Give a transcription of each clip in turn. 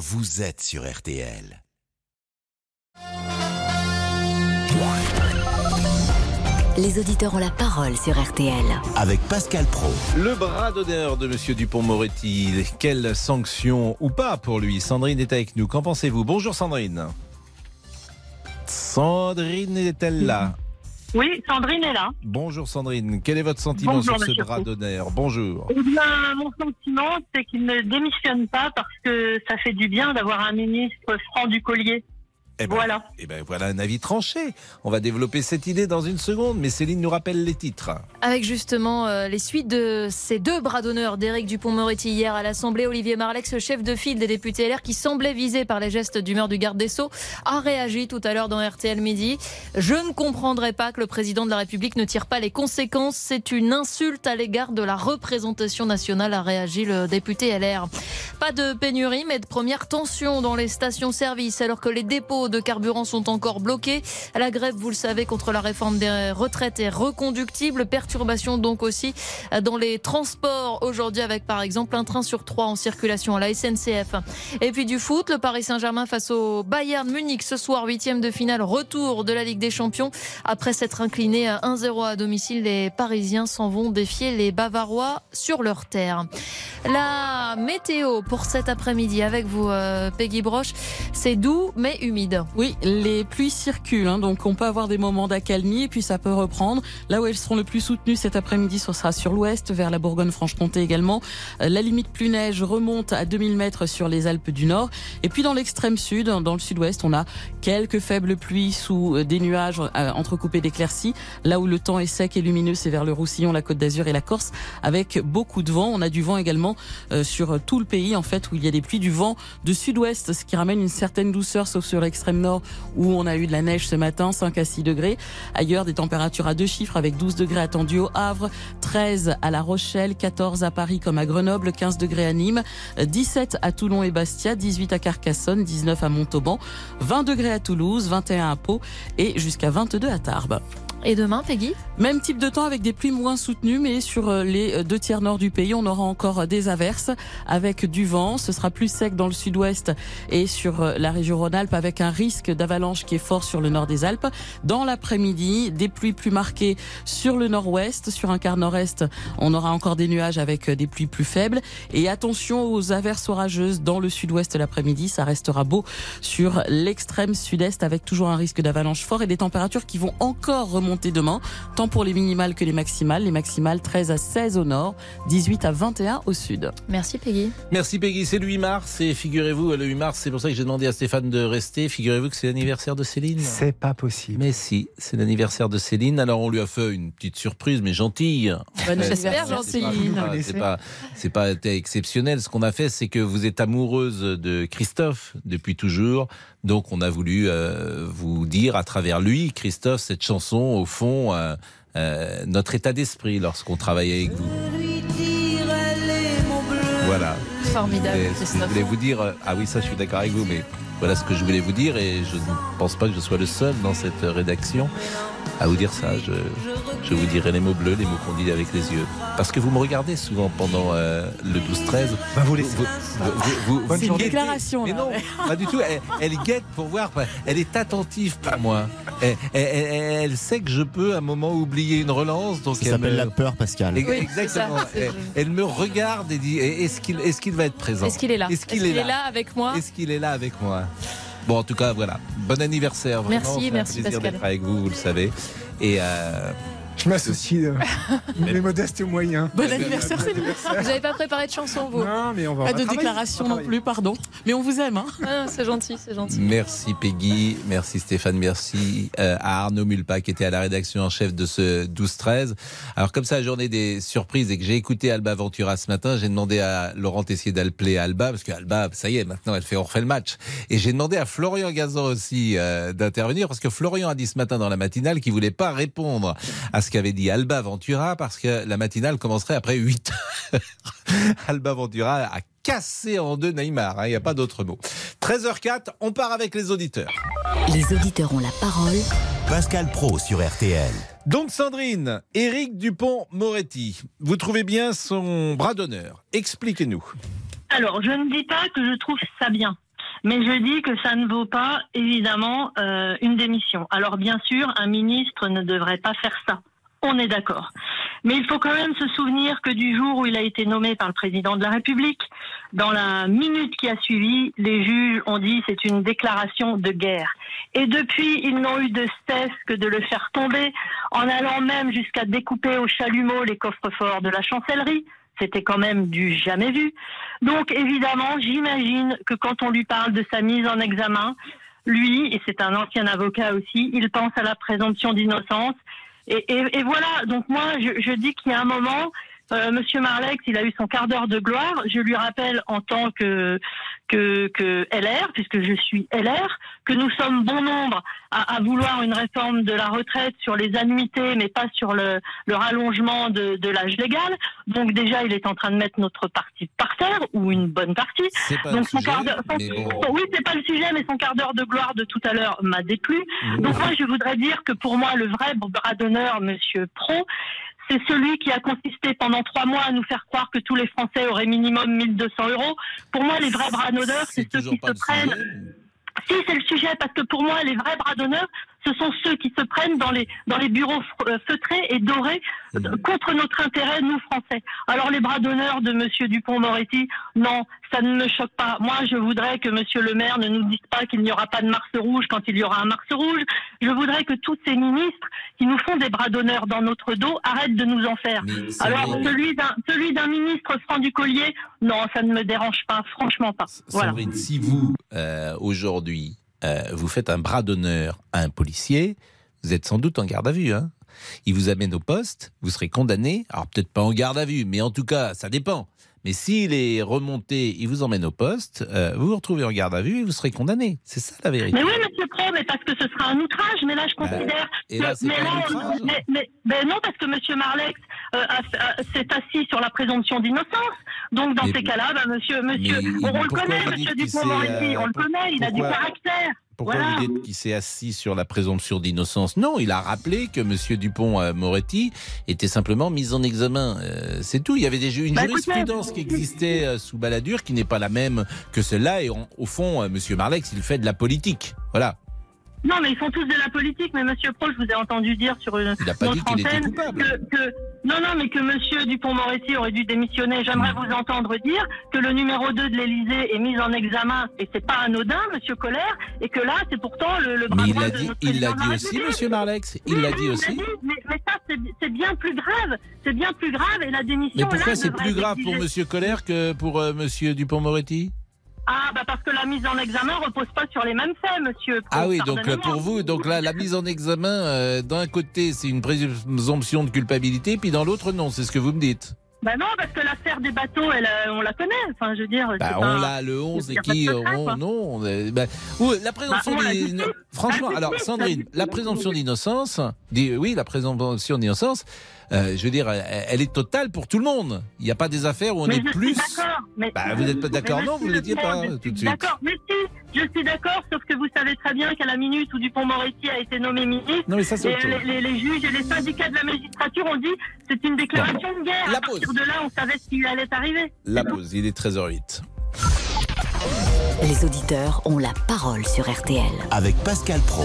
vous êtes sur RTL. Les auditeurs ont la parole sur RTL. Avec Pascal Pro. Le bras d'honneur de Monsieur Dupont-Moretti. Quelle sanction ou pas pour lui? Sandrine est avec nous. Qu'en pensez-vous? Bonjour Sandrine. Sandrine est-elle là? Oui, Sandrine est là. Bonjour Sandrine. Quel est votre sentiment Bonjour, sur ce monsieur bras Pro. d'honneur Bonjour. Eh bien, mon sentiment, c'est qu'il ne démissionne pas parce que ça fait du bien d'avoir un ministre franc du collier. Eh ben, Voilà. eh ben, voilà un avis tranché. On va développer cette idée dans une seconde, mais Céline nous rappelle les titres. Avec justement euh, les suites de ces deux bras d'honneur d'Éric Dupont-Moretti hier à l'Assemblée, Olivier Marlex, le chef de file des députés LR, qui semblait visé par les gestes d'humeur du garde des Sceaux, a réagi tout à l'heure dans RTL Midi. Je ne comprendrai pas que le président de la République ne tire pas les conséquences. C'est une insulte à l'égard de la représentation nationale, a réagi le député LR. Pas de pénurie, mais de première tension dans les stations-service, alors que les dépôts de carburant sont encore bloqués. La grève, vous le savez, contre la réforme des retraites est reconductible. Perturbation donc aussi dans les transports aujourd'hui, avec par exemple un train sur trois en circulation à la SNCF. Et puis du foot, le Paris Saint-Germain face au Bayern Munich ce soir, huitième de finale, retour de la Ligue des Champions. Après s'être incliné à 1-0 à domicile, les Parisiens s'en vont défier les Bavarois sur leur terre. La météo pour cet après-midi avec vous, euh, Peggy Broche, c'est doux mais humide. Oui, les pluies circulent, hein, donc on peut avoir des moments d'accalmie et puis ça peut reprendre. Là où elles seront le plus soutenues cet après-midi, ce sera sur l'ouest, vers la Bourgogne-Franche-Comté également. Euh, La limite plus neige remonte à 2000 mètres sur les Alpes du Nord. Et puis dans l'extrême sud, dans le sud-ouest, on a quelques faibles pluies sous euh, des nuages euh, entrecoupés d'éclaircies. Là où le temps est sec et lumineux, c'est vers le Roussillon, la Côte d'Azur et la Corse, avec beaucoup de vent. On a du vent également sur tout le pays, en fait, où il y a des pluies, du vent de sud-ouest, ce qui ramène une certaine douceur, sauf sur l'extrême nord, où on a eu de la neige ce matin, 5 à 6 degrés. Ailleurs, des températures à deux chiffres, avec 12 degrés attendus au Havre, 13 à La Rochelle, 14 à Paris comme à Grenoble, 15 degrés à Nîmes, 17 à Toulon et Bastia, 18 à Carcassonne, 19 à Montauban, 20 degrés à Toulouse, 21 à Pau et jusqu'à 22 à Tarbes. Et demain, Peggy? Même type de temps avec des pluies moins soutenues, mais sur euh, les euh, deux tiers nord du pays, on aura encore euh, des averses avec du vent. Ce sera plus sec dans le sud-ouest et sur la région Rhône-Alpes avec un risque d'avalanche qui est fort sur le nord des Alpes. Dans l'après-midi, des pluies plus marquées sur le nord-ouest, sur un quart nord-est, on aura encore des nuages avec euh, des pluies plus faibles. Et attention aux averses orageuses dans le sud-ouest l'après-midi, ça restera beau sur l'extrême sud-est avec toujours un risque d'avalanche fort et des températures qui vont encore remonter demain, tant pour les minimales que les maximales. Les maximales 13 à 16 au nord, 18 à 21 au sud. Merci Peggy. Merci Peggy, c'est le 8 mars et figurez-vous, le 8 mars, c'est pour ça que j'ai demandé à Stéphane de rester. Figurez-vous que c'est l'anniversaire de Céline. C'est pas possible. Mais si, c'est l'anniversaire de Céline. Alors on lui a fait une petite surprise, mais gentille. Bon J'espère, anniversaire, C'est pas- Céline. c'est pas- C'est pas, c'est pas été exceptionnel. Ce qu'on a fait, c'est que vous êtes amoureuse de Christophe depuis toujours. Donc, on a voulu euh, vous dire à travers lui, Christophe, cette chanson, au fond, euh, euh, notre état d'esprit lorsqu'on travaille avec vous. Voilà. Formidable, je Christophe. voulais vous dire, ah oui, ça, je suis d'accord avec vous, mais voilà ce que je voulais vous dire, et je ne pense pas que je sois le seul dans cette rédaction à vous dire ça. Je, je vous dirai les mots bleus, les mots qu'on dit avec les yeux. Parce que vous me regardez souvent pendant euh, le 12-13. Bah, vous laissez. Vous- vous- vous- vous- Bonne vous journée. guettez. Déclaration, Mais là. non, pas du tout. Elle, elle guette pour voir. Elle est attentive, pas moi. Elle, elle- elle- elle sait que je peux à un moment oublier une relance. Donc Ça elle s'appelle me- la peur, Pascal. Oui, Exactement. c'est ça, c'est elle, me regarde et dit est-ce qu'il est qu'il va être présent? Est-ce qu'il est là? Est-ce qu'il est, là, avec moi? Est-ce qu'il est là avec moi? Bon, en tout cas, voilà. Bon anniversaire. Vraiment, Merci, c'est un merci, plaisir d'être avec vous, vous le savez. Et euh, Je m'associe euh, mes modestes moyens. Bon anniversaire, Céline. Vous n'avez pas préparé de chanson, vous Non, mais on va. Pas de déclaration non plus, pardon. Mais on vous aime, hein. Ah, C'est gentil, c'est gentil. merci Peggy, merci Stéphane, merci euh, à Arnaud Mulpa qui était à la rédaction en chef de ce 12-13. Alors comme ça, la journée des surprises et que j'ai écouté Alba Ventura ce matin, j'ai demandé à Laurent Tessier à Alba, parce qu'Alba, ça y est, maintenant elle fait on refait le match. Et j'ai demandé à Florian Gazan aussi euh, d'intervenir, parce que Florian a dit ce matin dans la matinale qu'il voulait pas répondre à ce qu'avait dit Alba Ventura, parce que la matinale commencerait après 8 heures. Alba Ventura a cassé en deux Neymar, hein, il n'y a pas d'autre mot. 13h04, on part avec les auditeurs. Les auditeurs ont la parole. Pascal Pro sur RTL. Donc Sandrine, Éric Dupont-Moretti, vous trouvez bien son bras d'honneur. Expliquez-nous. Alors, je ne dis pas que je trouve ça bien. Mais je dis que ça ne vaut pas, évidemment, euh, une démission. Alors bien sûr, un ministre ne devrait pas faire ça. On est d'accord. Mais il faut quand même se souvenir que du jour où il a été nommé par le président de la République, dans la minute qui a suivi, les juges ont dit c'est une déclaration de guerre. Et depuis, ils n'ont eu de cesse que de le faire tomber, en allant même jusqu'à découper au chalumeau les coffres forts de la chancellerie. C'était quand même du jamais vu. Donc évidemment, j'imagine que quand on lui parle de sa mise en examen, lui, et c'est un ancien avocat aussi, il pense à la présomption d'innocence et, voilà, donc moi, je dis qu'il y a un moment, euh, Monsieur Marlex, il a eu son quart d'heure de gloire. Je lui rappelle en tant que, que, que LR, puisque je suis LR, que nous sommes bon nombre à, à, vouloir une réforme de la retraite sur les annuités, mais pas sur le, le rallongement de, de l'âge légal. Donc déjà, il est en train de mettre notre parti par terre, ou une bonne partie. Pas Donc son quart sujet, d'heure- bon. oui, c'est pas le sujet, mais son quart d'heure de gloire de tout à l'heure m'a déplu. Donc moi, je voudrais dire que pour moi, le vrai bras d'honneur, Monsieur Pro, c'est celui qui a consisté pendant trois mois à nous faire croire que tous les Français auraient minimum 1200 euros. Pour moi, les vrais bras d'honneur, c'est ceux qui se prennent. Si, c'est le sujet, parce que pour moi, les vrais bras d'honneur, ce sont ceux qui se prennent dans les, dans les bureaux euh, feutrés et dorés Mhm. contre notre intérêt, nous, Français. Alors, les bras d'honneur de Monsieur Dupont-Moretti, non, ça ne me choque pas. Moi, je voudrais que Monsieur le maire ne nous dise pas qu'il n'y aura pas de Mars rouge quand il y aura un Mars rouge. Je voudrais que tous ces ministres qui nous font des bras d'honneur dans notre dos arrêtent de nous en faire. Alors, celui d'un, celui d'un ministre franc du collier, non, ça ne me dérange pas, franchement pas. Voilà. Sandrine, si vous, euh, aujourd'hui, euh, vous faites un bras d'honneur à un policier, vous êtes sans doute en garde à vue. Hein il vous amène au poste, vous serez condamné. Alors peut-être pas en garde à vue, mais en tout cas, ça dépend. Mais s'il est remonté, il vous emmène au poste, euh, vous vous retrouvez en garde à vue et vous serez condamné. C'est ça la vérité. Mais oui, monsieur Pro, mais parce que ce sera un outrage. Mais là, je Bah, considère. et là, mais pas un là, outrage. mais, mais- mais non, parce que monsieur Marlex euh, s'est assis sur la présomption d'innocence. Donc, dans ces cas-là, bah, monsieur, monsieur, on, on le connaît, monsieur Dupont-Moretti, euh, on le connaît, il a du caractère. Pourquoi Voilà. vous dites qu'il s'est assis sur la présomption d'innocence? Non, il a rappelé que M. Dupont-Moretti était simplement mis en examen. Euh, c'est tout. Il y avait déjà une Bah, écoutez, jurisprudence qui existait euh, sous Balladur qui n'est pas la même que celle-là. Et au fond, euh, M. Marlex, il fait de la politique. Voilà. Non, mais ils font tous de la politique. Mais monsieur Pro, je vous ai entendu dire sur une était antenne que, que- non, non, mais que monsieur Dupont-Moretti aurait dû démissionner. J'aimerais vous entendre dire que le numéro 2 de l'Élysée est mis en examen et c'est pas anodin, monsieur Colère, et que là, c'est pourtant le, le bras Mais il l'a de dit, il l'a dit aussi, République. M. Marlex. Il Oui, l'a dit aussi. mais, mais ça, c'est bien plus grave. C'est bien plus grave et la démission. Mais pourquoi c'est plus grave pour exigée. M. Colère que pour euh, M. Dupont-Moretti? Ah, bah parce que la mise en examen repose pas sur les mêmes faits, monsieur. Ah oui, donc euh, pour vous, donc là, la mise en examen, euh, d'un côté, c'est une présomption de culpabilité, puis dans l'autre, non. C'est ce que vous me dites. Bah non, parce que l'affaire des bateaux, elle, euh, on la connaît. Enfin, je veux dire. Bah, on l'a le 11 y et qui on- non bah, ou, la présomption Bah, on l'a d'in- dit. non, franchement alors Sandrine la présomption d'innocence oui la présomption d'innocence euh, je veux dire elle, est totale pour tout le monde il n'y a pas des affaires où on mais est je plus. Mais... Bah, vous n'êtes pas d'accord, non, vous l'étiez le pas, je tout de suite. D'accord, mais si, je suis d'accord, sauf que vous savez très bien qu'à la minute où Dupont-Moretti a été nommé ministre, non mais ça les, les- les juges et les syndicats de la magistrature ont dit c'est une déclaration de guerre. La à partir pause. de là, on savait ce qui allait arriver. la pause il est 13h08 Les auditeurs ont la parole sur RTL. Avec Pascal Pro.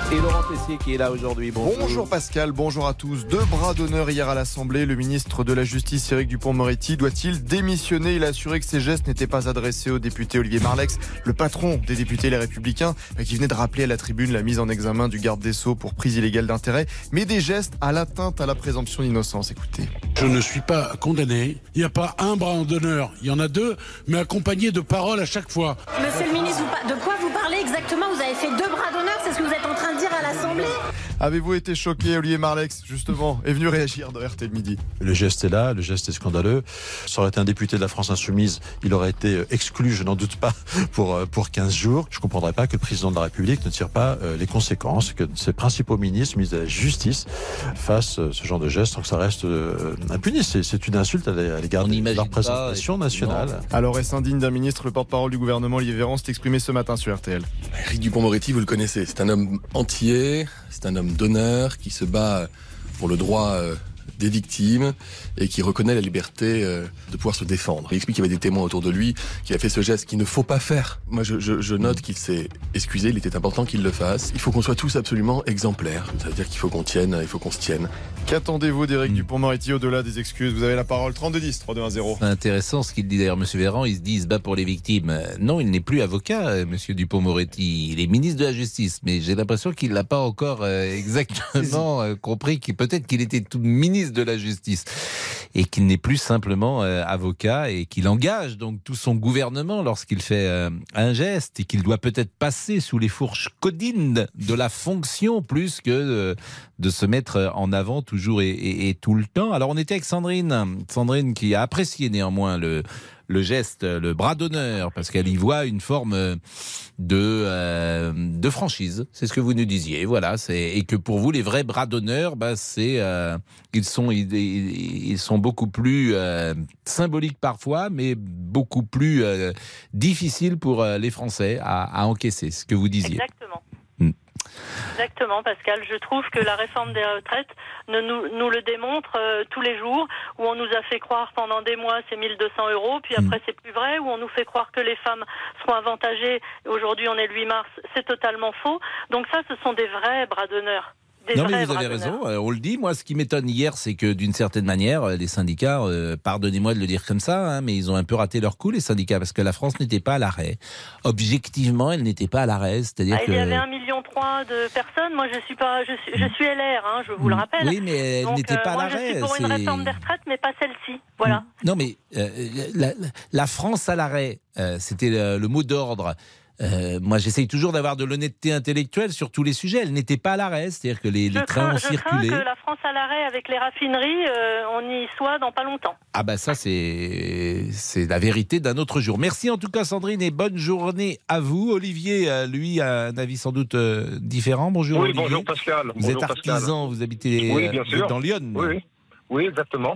Et Laurent Tessier qui est là aujourd'hui bonjour, Bonjour Pascal, bonjour à tous. Deux bras d'honneur hier à l'Assemblée. Le ministre de la Justice, Éric Dupont-Moretti, doit-il démissionner? Il a assuré que ses gestes n'étaient pas adressés au député Olivier Marlex, le patron des députés Les Républicains, qui venait de rappeler à la tribune la mise en examen du garde des Sceaux pour prise illégale d'intérêt, mais des gestes à l'atteinte à la présomption d'innocence. Écoutez. Je ne suis pas condamné. Il n'y a pas un bras d'honneur. Il y en a deux, mais accompagnés de paroles à chaque fois. Monsieur le ministre, de quoi vous parlez exactement? Vous avez fait deux bras d'honneur, c'est ce que vous êtes en train de dire à l'Assemblée Avez-vous été choqué Olivier Marlex, justement, est venu réagir dans RT le midi? Le geste est là, le geste est scandaleux. Ça aurait été un député de la France Insoumise, il aurait été euh, exclu, je n'en doute pas, pour, euh, pour 15 jours. Je ne comprendrais pas que le président de la République ne tire pas euh, les conséquences, que ses principaux ministres, ministres de la Justice, fassent ce genre de geste sans que ça reste impuni. C'est une insulte à l'é- à l'égard de représentation effectivement. nationale. Alors, est-ce indigne d'un ministre Le porte-parole du gouvernement, Olivier Véran, s'est exprimé ce matin sur RTL. Eric Dupond-Moretti, vous le connaissez, c'est un homme entier, c'est un homme d'honneur qui se bat pour le droit euh, des victimes et qui reconnaît la liberté euh, de pouvoir se défendre. Il explique qu'il y avait des témoins autour de lui, qu'il a fait ce geste qu'il ne faut pas faire. Moi, je, je, je note qu'il s'est excusé, il était important qu'il le fasse. Il faut qu'on soit tous absolument exemplaires. Ça veut dire qu'il faut qu'on tienne, il faut qu'on se tienne. Qu'attendez-vous d'Éric Dupont-Moretti au-delà des excuses? Vous avez la parole 3210 3210. C'est intéressant ce qu'il dit d'ailleurs, Monsieur Véran. Il se dit, il se bat pour les victimes. Euh, Non, il n'est plus avocat, euh, Monsieur Dupont-Moretti. Il est ministre de la Justice, mais j'ai l'impression qu'il l'a pas encore exactement compris. Qu'il peut-être qu'il était tout ministre de la Justice et qu'il n'est plus simplement euh, avocat et qu'il engage donc tout son gouvernement lorsqu'il fait euh, un geste et qu'il doit peut-être passer sous les fourches codines de la fonction plus que euh, de se mettre en avant toujours et, et- et tout le temps. Alors on était avec Sandrine, Sandrine qui a apprécié néanmoins le le geste, le bras d'honneur, parce qu'elle y voit une forme euh, de, euh, de franchise. C'est ce que vous nous disiez, voilà. Et que pour vous, les vrais bras d'honneur, bah, c'est euh, ils sont ils, sont beaucoup plus symboliques parfois, mais beaucoup plus difficiles pour les Français à, à encaisser. Ce que vous disiez. Exactement. Exactement, Pascal. Je trouve que la réforme des retraites ne nous, nous le démontre euh, tous les jours, où on nous a fait croire pendant des mois c'est 1200 euros, puis Mm. après c'est plus vrai, où on nous fait croire que les femmes seront avantagées. Aujourd'hui, on est le 8 mars, c'est totalement faux. Donc ça, ce sont des vrais bras d'honneur. Des Non, mais vous avez raison, euh, on le dit. Moi, ce qui m'étonne hier, c'est que d'une certaine manière, euh, les syndicats, euh, pardonnez-moi de le dire comme ça, hein, mais ils ont un peu raté leur coup, les syndicats, parce que la France n'était pas à l'arrêt. Objectivement, elle n'était pas à l'arrêt. C'est-à-dire Ah, que. Il y avait un million trois de personnes. Moi, je suis pas, je suis, je suis LR, hein, je vous le rappelle. Oui, mais elle n'était euh, pas à moi, je l'arrêt. suis pour une réforme des retraites, mais pas celle-ci. Voilà. Non, mais euh, la, la France à l'arrêt, c'était le, le mot d'ordre. Euh, moi, j'essaye toujours d'avoir de l'honnêteté intellectuelle sur tous les sujets. Elle n'était pas à l'arrêt, c'est-à-dire que les, les Je trains crains, ont je crains circulé. que la France à l'arrêt avec les raffineries, euh, on y soit dans pas longtemps. Ah bah ça c'est c'est la vérité d'un autre jour. Merci en tout cas Sandrine et bonne journée à vous. Olivier, euh, lui, a un avis sans doute différent. Bonjour Oui, Olivier. bonjour Pascal. Vous Bonjour, êtes Pascal. artisan, vous habitez Oui, bien sûr. dans Lyon. Oui, oui. Oui, exactement.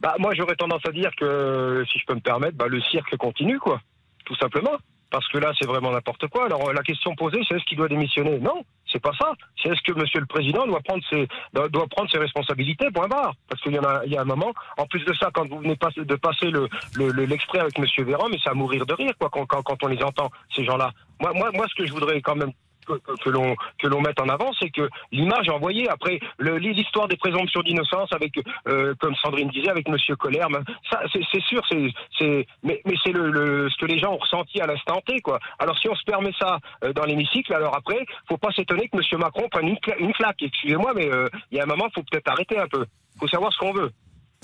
Bah, moi, j'aurais tendance à dire que, si je peux me permettre, bah, le cirque continue, quoi. Tout simplement. Parce que là, c'est vraiment n'importe quoi. Alors, la question posée, c'est est-ce qu'il doit démissionner? Non, c'est pas ça. C'est est-ce que Monsieur le Président doit prendre ses doit, prendre ses responsabilités, point barre. Parce qu'il y en a, il y a un moment. En plus de ça, quand vous venez pas- de passer le le- avec Monsieur Véran, mais c'est à mourir de rire, quoi, quand, quand, quand on les entend ces gens-là. Moi, moi, moi, ce que je voudrais quand même que, que- que l'on que l'on mette en avant, c'est que l'image envoyée après l'histoire des présomptions d'innocence avec, euh, comme Sandrine disait, avec Monsieur Colère, ben, ça c'est sûr, c'est mais, mais c'est le, le- ce que les gens ont ressenti à l'instant T quoi. Alors si on se permet ça euh, dans l'hémicycle, alors après, faut pas s'étonner que Monsieur Macron prenne une, cla- une claque. Excusez-moi, mais euh, il y a un moment, faut peut-être arrêter un peu. Faut savoir ce qu'on veut.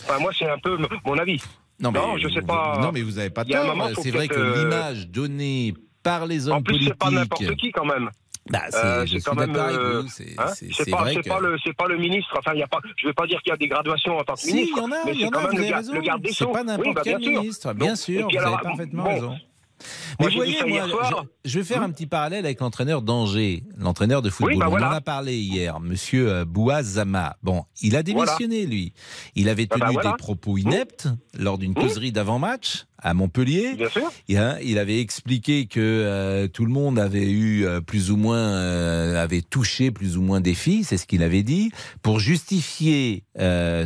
Enfin, moi, c'est un peu mon avis. Non, mais, je sais pas. Non mais vous n'avez pas tort. C'est vrai que l'image donnée par les hommes En plus, politiques. c'est pas n'importe qui quand même. Bah, c'est- Euh, quand même, euh. C'est hein, pas, que. pas le, pas le ministre. Enfin, il y a pas. Je vais pas dire qu'il y a des graduations en tant que Si, ministre. il y en a, mais il y en quand a, même vous avez raison. C'est pas n'importe oui, bah, quel bien ministre, bien sûr, vous avez alors, parfaitement bon, raison. Moi, Mais voyez, moi, je, je vais faire un petit parallèle avec l'entraîneur d'Angers, l'entraîneur de football. Oui, bah On voilà. en a parlé hier, monsieur euh, Bouazama. Bon, il a démissionné, lui. Il avait Ah tenu bah voilà. des propos ineptes lors d'une causerie d'avant-match à Montpellier. Bien sûr. Hein, il avait expliqué que euh, tout le monde avait eu euh, plus ou moins euh, avait touché plus ou moins des filles, c'est ce qu'il avait dit, pour justifier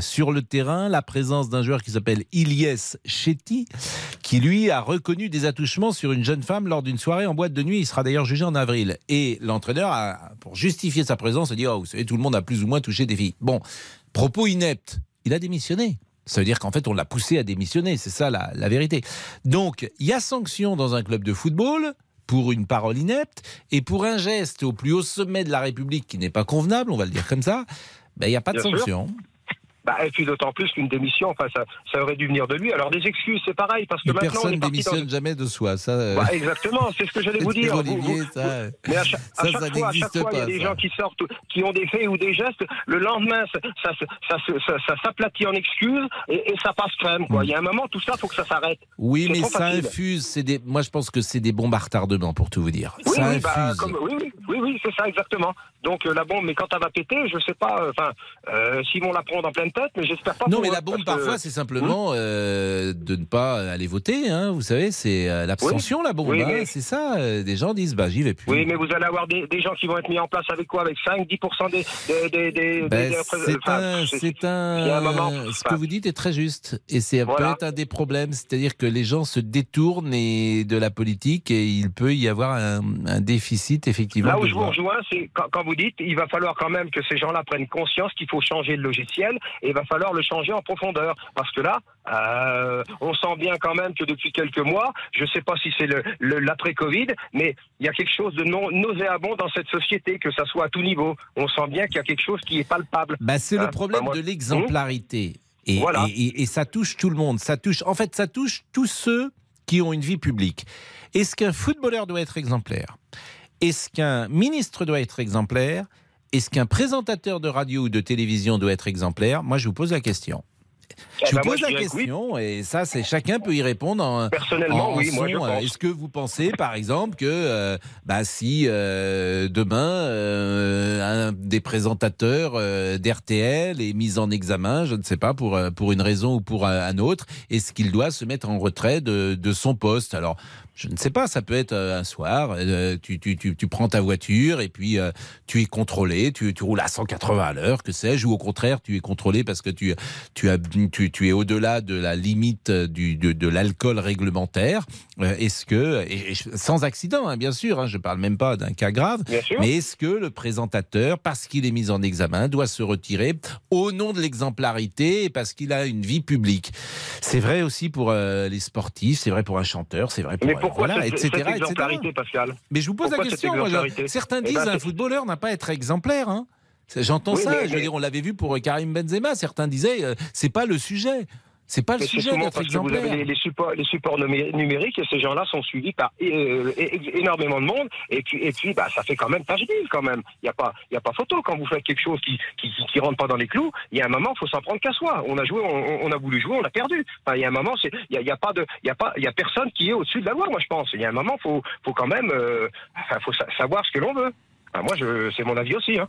sur le terrain la présence d'un joueur qui s'appelle Ilyes Chetty, qui lui a reconnu des attouchements sur une jeune femme lors d'une soirée en boîte de nuit. Il sera d'ailleurs jugé en avril. Et l'entraîneur, a, pour justifier sa présence, a dit oh, vous savez, tout le monde a plus ou moins touché des filles. Bon, propos ineptes. Il a démissionné. Ça veut dire qu'en fait, on l'a poussé à démissionner. C'est ça la, la vérité. Donc, il y a sanction dans un club de football pour une parole inepte et pour un geste au plus haut sommet de la République qui n'est pas convenable, on va le dire comme ça, ben, il n'y a pas de Bien sûr. Bah, et puis d'autant plus qu'une démission, enfin, ça, ça aurait dû venir de lui. Alors des excuses, c'est pareil, parce que Mais maintenant on personne est parti dans... démissionne jamais de soi. Ça, euh, Bah, exactement, c'est ce que j'allais vous dire. Vous- Olivier, vous- ça, euh, Mais à chaque, à ça, chaque ça fois, à chaque n'existe fois, il y a des ça. gens qui sortent, qui ont des faits ou des gestes. Le lendemain, ça, ça, ça, ça, ça- ça s'aplatit en excuses et, et ça passe crème. Quoi. Il y a un moment, tout ça, faut que ça s'arrête. Oui, mais ça facile. infuse. C'est des. Moi, je pense que c'est des bombes à retardement, pour tout vous dire. Oui, ça oui, infuse. bah, comme- oui, oui, oui, oui, c'est ça exactement. Donc euh, la bombe, mais quand elle va péter, je sais pas. Enfin, euh, s'ils vont la prendre en pleine bonne tête, mais j'espère pas. Non, mais la bombe, que- parfois, c'est simplement euh, de ne pas aller voter. Hein, vous savez, c'est euh, l'abstention, Oui. la bombe. Oui, hein, mais- C'est ça. euh, des gens disent, bah, j'y vais plus. Oui, mais vous allez avoir des, des gens qui vont être mis en place avec quoi? Avec 5-10% des. des, des, des, Ben, des- c'est enfin, un, c'est- un moment, ce que vous dites est très juste, et c'est Voilà. peut-être un des problèmes, c'est-à-dire que les gens se détournent et de la politique, et il peut y avoir un, un déficit effectivement. Là où je vous rejoins, c'est quand, quand vous dites il va falloir quand même que ces gens-là prennent conscience qu'il faut changer le logiciel et il va falloir le changer en profondeur. Parce que là, euh, on sent bien quand même que depuis quelques mois, je ne sais pas si c'est le, le- l'après-Covid, mais il y a quelque chose de non, nauséabond dans cette société, que ça soit à tout niveau. On sent bien qu'il y a quelque chose qui est palpable. Bah, c'est Hein, le problème bah, moi- de l'exemplarité. Et, Voilà. et- et- et ça touche tout le monde. Ça touche, en fait, ça touche tous ceux qui ont une vie publique. Est-ce qu'un footballeur doit être exemplaire? Est-ce qu'un ministre doit être exemplaire? Est-ce qu'un présentateur de radio ou de télévision doit être exemplaire? Moi, je vous pose la question. Eh Je vous moi, pose je la oui. question et ça, c'est chacun peut y répondre. En, Personnellement, en oui, moi, je euh, pense. Est-ce que vous pensez, par exemple, que euh, bah, si euh, demain euh, un des présentateurs d'RTL est mis en examen, je ne sais pas pour pour une raison ou pour un, un autre, est-ce qu'il doit se mettre en retrait de, de son poste? Alors. Je ne sais pas, ça peut être euh, un soir, euh, tu, tu, tu, tu prends ta voiture et puis euh, tu es contrôlé, tu, tu roules à 180 à l'heure, que sais-je, ou au contraire, tu es contrôlé parce que tu, tu, as, tu, tu es au-delà de la limite du, de, de l'alcool réglementaire. Euh, est-ce que, et- et sans accident, hein, bien sûr, hein, je ne parle même pas d'un cas grave, mais est-ce que le présentateur, parce qu'il est mis en examen, doit se retirer au nom de l'exemplarité et parce qu'il a une vie publique? C'est vrai aussi pour euh, les sportifs, c'est vrai pour un chanteur, c'est vrai pour Mais euh, pourquoi voilà, cette, etc., cette etc. exemplarité, Pascal Mais je vous pose Pourquoi la question. moi, certains Eh disent ben, un c'est- footballeur n'a pas à être exemplaire. hein. J'entends Oui, ça. mais- je veux mais- dire, on l'avait vu pour Karim Benzema. Certains disaient, euh, c'est pas le sujet. C'est pas le sujet d'être parce que vous exemplaire. avez les, les supports, les supports numé- numériques et ces gens-là sont suivis par euh, énormément de monde. Et puis, et puis bah, ça fait quand même tâche d'huile quand même. Il n'y a, pas- y a pas photo. Quand vous faites quelque chose qui qui, qui, qui rentre pas dans les clous, il y a un moment, il faut s'en prendre qu'à soi. On a joué, on, on a voulu jouer, on a perdu. Enfin, il y a un moment, il y a, y a pas de, il y a pas, il y a personne qui est au-dessus de la loi, moi je pense. Il y a un moment, faut, faut quand même, euh, faut sa- savoir ce que l'on veut. Enfin, moi, c'est mon avis aussi. Hein.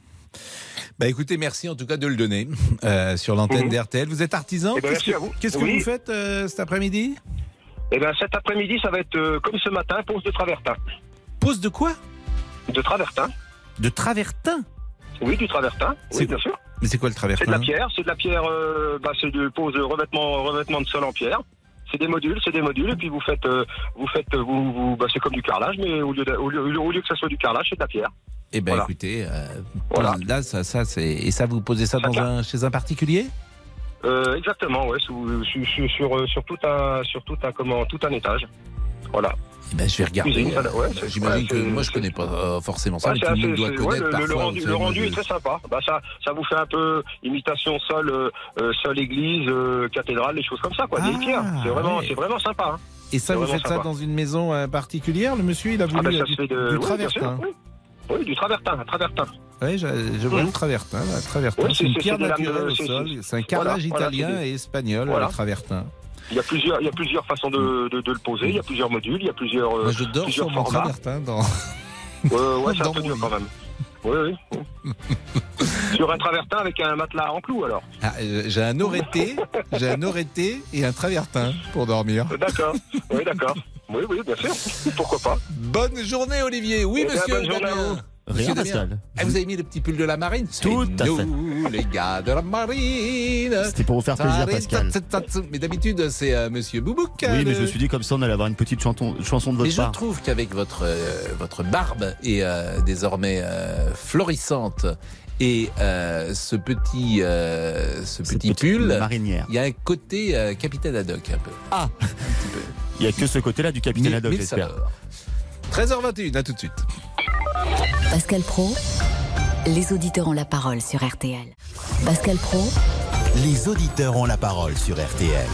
Bah écoutez, merci en tout cas de le donner euh, sur l'antenne Mhm. d'RTL. Vous êtes artisan? Eh ben, Qu'est-ce merci que, à vous. qu'est-ce que vous faites euh, cet après-midi? Et ben cet après-midi, ça va être euh, comme ce matin, pause de travertin. Pause de quoi? De travertin. De travertin? Oui, du travertin. C'est Oui, bien sûr. Mais c'est quoi le travertin? C'est de la pierre, c'est de la pierre, bah, c'est de pose revêtement, revêtement de sol en pierre. C'est des modules, c'est des modules, et puis vous faites, vous faites, vous, vous- bah, c'est comme du carrelage, mais au lieu, de- au, lieu, au lieu que ça soit du carrelage, c'est de la pierre. Eh ben Voilà. écoutez, euh, Voilà. là ça, ça c'est et ça vous posez ça dans un, chez un particulier? Euh, exactement, ouais, sur, sur, sur, euh, sur tout un, sur tout un, comment, tout un étage. Voilà. Eh ben, je vais regarder. Ça- ouais, Euh, J'imagine ouais, que moi je connais pas euh, forcément ça, mais tout le monde doit connaître le, le parfois. rendu, vous le rendu moi, est je- très sympa. Bah, ça, ça vous fait un peu imitation sol, euh, sol église, cathédrale, des choses comme ça, quoi. Ah. C'est vraiment, c'est vraiment sympa. hein. Et ça, vous faites ça sympa. dans une maison particulière? Le monsieur, il a Ah, voulu bah, ça euh, se du, fait de, du oui, bien sûr, oui. Oui, du travertin, un travertin. Oui, je, je vois le travertin. le travertin. Oui, c'est une pierre naturelle au sol. c'est- un carrelage voilà, italien et espagnol, Voilà. le travertin. Il y a plusieurs, il y a plusieurs façons de, de, de le poser. Il y a plusieurs modules, il y a plusieurs, Moi, je dors sur mon formats. travertin dans. Ouais, ouais, c'est un peu dur quand même. Oui, oui. Sur un travertin avec un matelas en clou, alors. Ah, euh, j'ai un oreiller, j'ai un oreiller et un travertin pour dormir. D'accord. Oui, d'accord. Oui, oui, bien sûr. Pourquoi pas? Bonne journée, Olivier. Oui, Eh bien, monsieur bonne journée à Damien. Monsieur. Ah, vous avez mis le petit pull de la marine? Tout à nous, fait. les gars de la marine. C'était pour vous faire plaisir, Pascal. Mais d'habitude, c'est euh, monsieur Boubouk. Oui, euh, mais le- je me suis dit comme ça, on allait avoir une petite chanson, chanson de Mais votre je part. trouve qu'avec votre, euh, votre barbe et euh, désormais euh, florissante et euh, ce petit, euh, ce petit pull, marinière. il y a un côté euh, capitaine Haddock un peu. Ah Il n'y a que ce côté-là du capitaine Haddock, j'espère. saveurs. 13h21, à tout de suite. Pascal Pro, les auditeurs ont la parole sur RTL. Pascal Pro, Les auditeurs ont la parole sur RTL.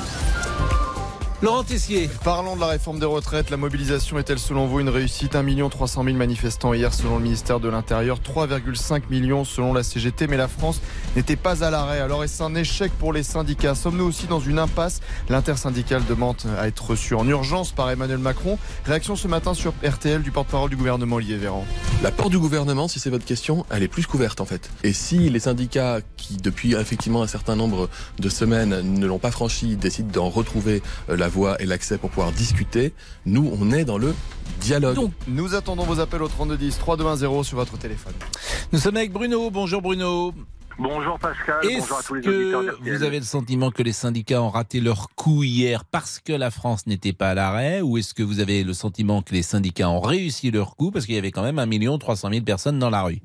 Laurent Tessier. Parlons de la réforme des retraites. La mobilisation est-elle selon vous une réussite? 1 300 000 manifestants hier selon le ministère de l'Intérieur, 3,5 millions selon la CGT. Mais la France n'était pas à l'arrêt. Alors est-ce un échec pour les syndicats? Sommes-nous aussi dans une impasse? L'intersyndicale demande à être reçue en urgence par Emmanuel Macron. Réaction ce matin sur RTL du porte-parole du gouvernement Olivier Véran. La porte du gouvernement, si c'est votre question, elle est plus couverte en fait. Et si les syndicats qui depuis effectivement un certain nombre de semaines ne l'ont pas franchi décident d'en retrouver euh, la voie et l'accès pour pouvoir discuter, nous on est dans le dialogue. Donc, nous attendons vos appels au 3210 3210 sur votre téléphone. Nous sommes avec Bruno. Bonjour Bruno. Bonjour Pascal, bonjour à tous les Est-ce auditeurs que vous avez le sentiment que les syndicats ont raté leur coup hier parce que la France n'était pas à l'arrêt? Ou est-ce que vous avez le sentiment que les syndicats ont réussi leur coup parce qu'il y avait quand même 1 300 000 personnes dans la rue?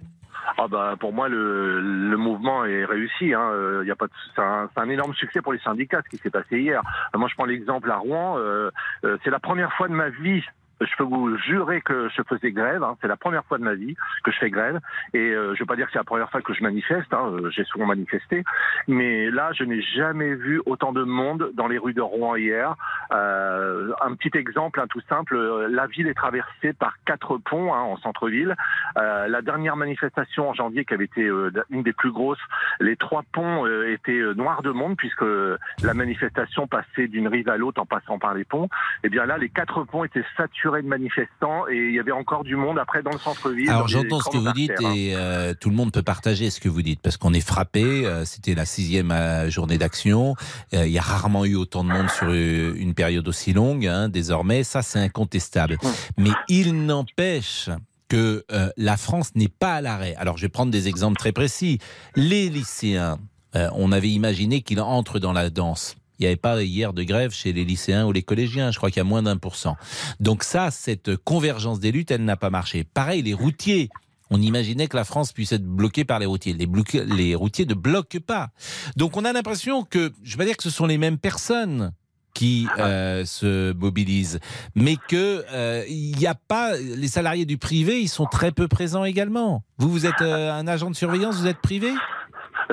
Ah bah, pour moi, le, le mouvement est réussi. Hein. Euh, y a pas c'est, un, un énorme succès pour les syndicats, ce qui s'est passé hier. Moi, je prends l'exemple à Rouen. euh, euh, c'est la première fois de ma vie. Je peux vous jurer que je faisais grève. hein. C'est la première fois de ma vie que je fais grève. Et euh, je veux pas dire que c'est la première fois que je manifeste. Hein. Euh, J'ai souvent manifesté. Mais là, je n'ai jamais vu autant de monde dans les rues de Rouen hier. Euh, un petit exemple, hein, tout simple. La ville est traversée par quatre ponts hein, en centre-ville. La dernière manifestation en janvier, qui avait été une des plus grosses, les trois ponts étaient noirs de monde puisque la manifestation passait d'une rive à l'autre en passant par les ponts. Et bien là, les quatre ponts étaient saturés de manifestants et il y avait encore du monde après dans le centre-ville. Alors j'entends ce que vous dites artères, hein. et euh, tout le monde peut partager ce que vous dites parce qu'on est frappé. euh, C'était la sixième euh, journée d'action. Il y a rarement eu autant de monde sur une période aussi longue. hein, désormais, ça c'est incontestable. Mais il n'empêche que la France n'est pas à l'arrêt. Alors je vais prendre des exemples très précis. Les lycéens, on avait imaginé qu'ils entrent dans la danse. Il n'y avait pas hier de grève chez les lycéens ou les collégiens. Je crois qu'il y a moins d'un pour cent. Donc ça, cette convergence des luttes, elle n'a pas marché. Pareil, les routiers. On imaginait que la France puisse être bloquée par les routiers. Les, routiers ne bloquent pas. Donc on a l'impression que, je ne vais dire que ce sont les mêmes personnes qui euh, se mobilisent, mais que euh, il n'y a pas les salariés du privé, ils sont très peu présents également. Vous, vous êtes euh, un agent de surveillance, vous êtes privé?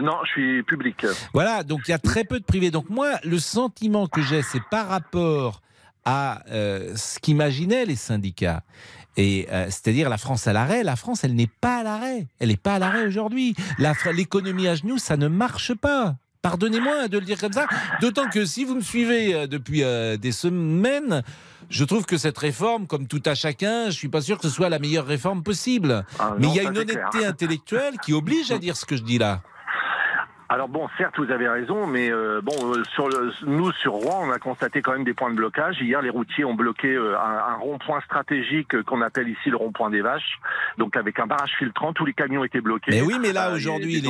Non, je suis public. voilà, donc il y a très peu de privés. Donc moi, le sentiment que j'ai, c'est par rapport à euh, ce qu'imaginaient les syndicats. Et euh, c'est-à-dire la France à l'arrêt, la France, elle n'est pas à l'arrêt. Elle n'est pas à l'arrêt aujourd'hui. La L'économie à genoux, ça ne marche pas. Pardonnez-moi de le dire comme ça. D'autant que si vous me suivez euh, depuis euh, des semaines, je trouve que cette réforme, comme tout à chacun, je suis pas sûr que ce soit la meilleure réforme possible. Ah, Mais non, il y a une clair. honnêteté intellectuelle qui oblige à dire ce que je dis là. Alors bon, certes, vous avez raison, mais euh, bon, euh, sur le, nous sur Rouen, on a constaté quand même des points de blocage. Hier, les routiers ont bloqué euh, un, un rond-point stratégique euh, qu'on appelle ici le rond-point des Vaches, donc avec un barrage filtrant, tous les camions étaient bloqués. Mais oui, mais là Euh, aujourd'hui, il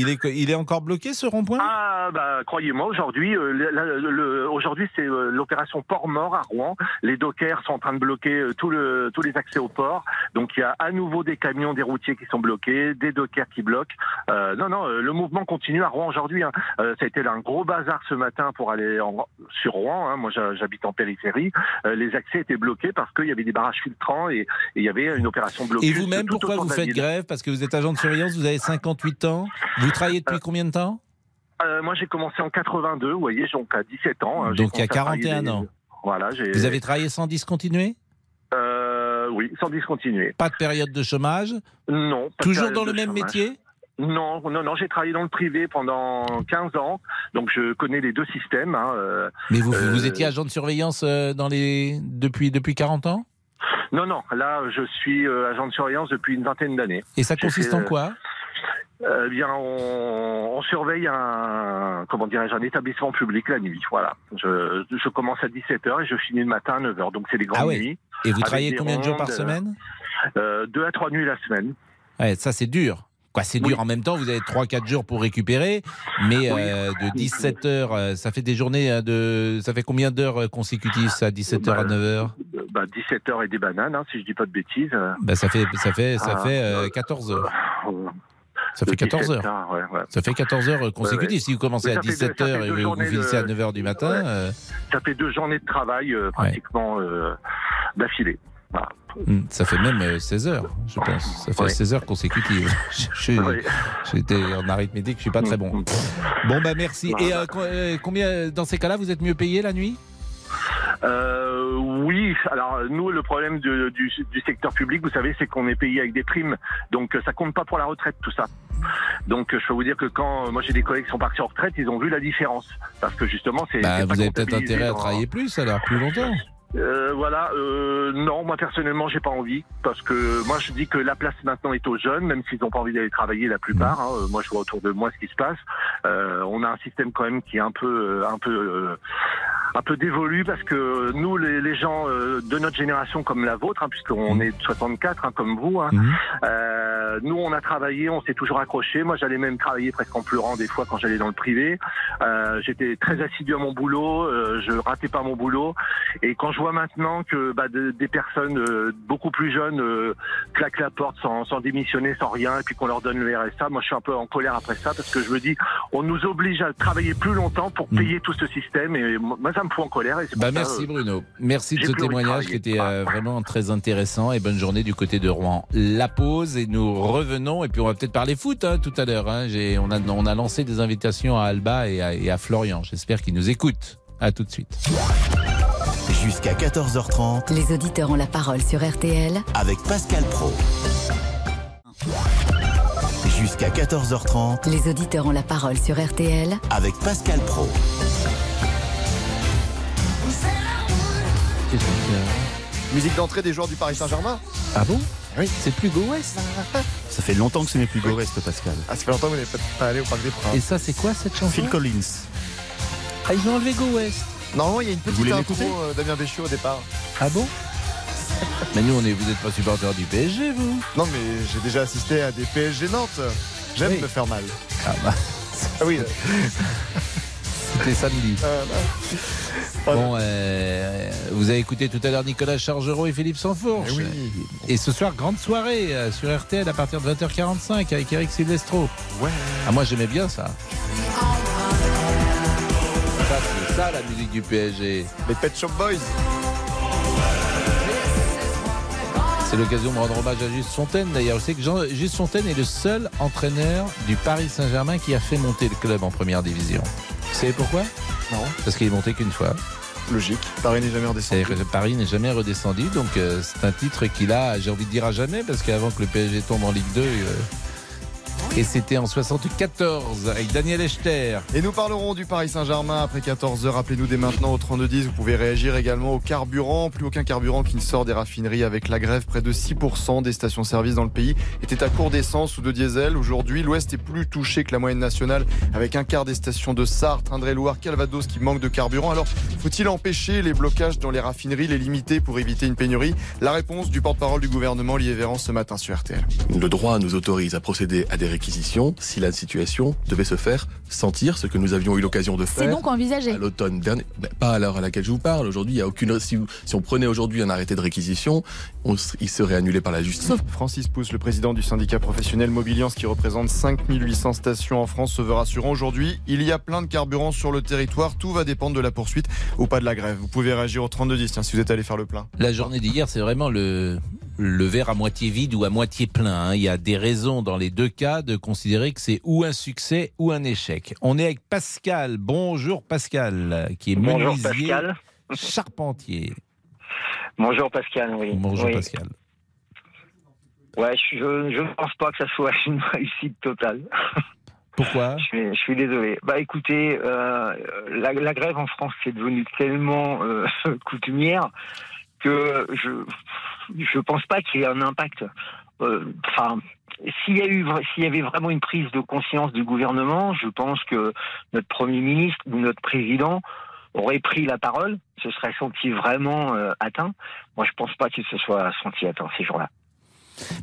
il est, il est encore bloqué ce rond-point? Ah bah croyez-moi aujourd'hui euh, aujourd'hui c'est l'opération port mort à Rouen. Les dockers sont en train de bloquer euh, tout le, tous les accès au port. Donc il y a à nouveau des camions, des routiers qui sont bloqués, des dockers qui bloquent. Euh, non non, euh, le mouvement continue à Rouen aujourd'hui. hein. Euh, ça a été un gros bazar ce matin pour aller en- sur Rouen. hein. Moi j'ha- j'habite en périphérie. Euh, les accès étaient bloqués parce qu'il y avait des barrages filtrants et il y avait une opération bloquée. Et vous-même, pourquoi vous faites grève Parce que vous êtes agent de surveillance, vous avez 58 ans. Vous travaillez depuis combien de temps? Euh, moi, j'ai commencé en 82, vous voyez, donc à 17 ans. hein, Donc il y a commencé à travailler 41 des- ans. Voilà. Vous avez travaillé sans discontinuer? Euh, oui, sans discontinuer. Pas de période de chômage? Non. pas Toujours dans le même chômage. métier? Non, non, non, j'ai travaillé dans le privé pendant 15 ans, donc je connais les deux systèmes. hein, euh, Mais vous, euh, vous étiez agent de surveillance euh, dans les... depuis, depuis 40 ans? Non, non, là, je suis euh, agent de surveillance depuis une vingtaine d'années. Et ça consiste fait, en euh, quoi? euh, bien, on, on surveille un, comment dirais-je, un établissement public la nuit. Voilà. Je, je commence à 17h et je finis le matin à 9h. Donc c'est les grandes Ah ouais. nuits. Et vous travaillez combien de jours par semaine? euh, Deux à trois nuits la semaine. Ouais, ça c'est dur. Quoi, c'est dur en même temps, vous avez 3-4 jours pour récupérer, mais euh, de 17 heures, euh, ça fait des journées euh, de. Ça fait combien d'heures euh, consécutives ça, 17 heures à 9 heures? Bah, 17h et des bananes, hein, si je dis pas de bêtises. bah, Ça fait, ça fait, ça Ah, fait euh, 14 heures. Ça fait De 14 17 heures. ouais, ouais. Ça fait 14 heures consécutives. Ouais. Si vous commencez à ça fait deux- 17 ça fait heures et vous, vous finissez à de- 9 heures du matin, euh, Ça fait deux journées de travail euh, pratiquement euh, d'affilée. Voilà. Hmm, ça fait même euh, 16 heures, je pense. Ça fait Ouais. 16 heures consécutives. J'étais en arithmétique, je suis pas très bon. Bon, bah merci. Et euh, euh, combien, dans ces cas-là, vous êtes mieux payé la nuit? Euh, oui, alors nous le problème du, du, du secteur public, vous savez, c'est qu'on est payé avec des primes, donc euh, ça compte pas pour la retraite tout ça. Donc euh, je peux vous dire que quand moi j'ai des collègues qui sont partis en retraite, ils ont vu la différence parce que justement c'est. Bah, pas vous avez peut-être intérêt à travailler plus alors, plus longtemps. Euh, voilà, euh, non, moi personnellement, j'ai pas envie parce que moi je dis que la place maintenant est aux jeunes, même s'ils n'ont pas envie d'aller travailler la plupart. hein. Euh, moi, je vois autour de moi ce qui se passe. Euh, on a un système quand même qui est un peu, euh, un peu, euh, un peu dévolu parce que nous, les, les gens euh, de notre génération comme la vôtre, hein, puisqu'on est de 64 hein, comme vous, hein, euh, nous on a travaillé, on s'est toujours accroché. Moi, j'allais même travailler presque en pleurant des fois quand j'allais dans le privé. Euh, J'étais très assidu à mon boulot, euh, je ratais pas mon boulot. Et quand je maintenant que bah, de- des personnes euh, beaucoup plus jeunes euh, claquent la porte sans, sans démissionner, sans rien, et puis qu'on leur donne le RSA, moi je suis un peu en colère après ça parce que je me dis, on nous oblige à travailler plus longtemps pour payer tout ce système. Et moi, ça me fout en colère. Et Bah, ça, merci euh, Bruno. Merci de ce témoignage qui était euh, vraiment très intéressant et bonne journée du côté de Rouen. La pause et nous revenons et puis on va peut-être parler foot hein, tout à l'heure. Hein. J'ai- On, a, on a lancé des invitations à Alba et à, et à Florian. J'espère qu'ils nous écoutent. À tout de suite. Jusqu'à 14h30 Les auditeurs ont la parole sur RTL avec Pascal Pro. Jusqu'à 14h30 Les auditeurs ont la parole sur RTL avec Pascal Pro. Musique d'entrée des joueurs du Paris Saint-Germain Ah bon? Oui. C'est plus Go West Ça fait longtemps que ce n'est plus Go West, Pascal. Ah, ça fait longtemps que vous n'êtes pas allé au Parc des Princes. Et ça c'est quoi cette chanson? Phil Collins. Ah ils ont enlevé Go West. Normalement, il y a une petite intro euh, Damien Béchiot au départ. Ah bon? Mais nous on est, vous n'êtes pas supporter du PSG vous Non, mais j'ai déjà assisté à des PSG Nantes. J'aime Oui. me faire mal. Ah bah Ah oui. c'était samedi. euh, Bon, euh, vous avez écouté tout à l'heure Nicolas Chargerot et Philippe Sansfourche. Eh oui. Et ce soir, grande soirée euh, sur RTL à partir de 20h45 avec Eric Silvestro. Ouais. Ah, moi j'aimais bien ça. Ça, c'est ça la musique du PSG. Les Pet Shop Boys. C'est l'occasion de rendre hommage à Juste Fontaine d'ailleurs. Vous savez que Jean- Juste Fontaine est le seul entraîneur du Paris Saint-Germain qui a fait monter le club en première division. Vous savez pourquoi? Non. Parce qu'il est monté qu'une fois. Logique. Paris n'est jamais redescendu. Paris n'est jamais redescendu, donc euh, c'est un titre qu'il a, j'ai envie de dire à jamais, parce qu'avant que le PSG tombe en Ligue 2, euh, et c'était en 74 avec Daniel Echter. Et nous parlerons du Paris Saint-Germain après 14h. Rappelez-nous dès maintenant au 3210. Vous pouvez réagir également au carburant. Plus aucun carburant qui ne sort des raffineries avec la grève. Près de 6% des stations-service dans le pays étaient à court d'essence ou de diesel. Aujourd'hui, l'Ouest est plus touché que la moyenne nationale avec un quart des stations de Sarthe, Indre-et-Loire, Calvados qui manquent de carburant. Alors, faut-il empêcher les blocages dans les raffineries, les limiter pour éviter une pénurie? La réponse du porte-parole du gouvernement, Lié Véran, ce matin sur RTL. Le droit nous autorise à procéder à des si la situation devait se faire sentir, ce que nous avions eu l'occasion de C'est faire. donc envisagé. à l'automne dernier, Ben, pas à l'heure à laquelle je vous parle. Aujourd'hui, il y a aucune. Si, si on prenait aujourd'hui un arrêté de réquisition, on il serait annulé par la justice. Francis Pousse, le président du syndicat professionnel Mobiliance qui représente 5800 stations en France, se veut rassurant. Aujourd'hui, il y a plein de carburant sur le territoire. Tout va dépendre de la poursuite ou pas de la grève. Vous pouvez réagir au 3210 tiens, si vous êtes allé faire le plein. La journée d'hier, c'est vraiment le, le verre à moitié vide ou à moitié plein. hein. Il y a des raisons dans les deux cas de considérer que c'est ou un succès ou un échec. On est avec Pascal. Bonjour Pascal, qui est Bonjour, menuisier Pascal. charpentier. Bonjour Pascal, oui. Bonjour Oui. Pascal. Ouais, je, ne pense pas que ça soit une réussite totale. Pourquoi je, suis, je suis désolé. Bah écoutez, euh, la, la grève en France c'est devenu tellement euh, coutumière que je je pense pas qu'il y ait un impact. Euh, Enfin, s'il y a eu s'il y avait vraiment une prise de conscience du gouvernement, je pense que notre premier ministre ou notre président aurait pris la parole, se serait senti vraiment euh, atteint. Moi, je pense pas qu'il se soit senti atteint ces jours-là.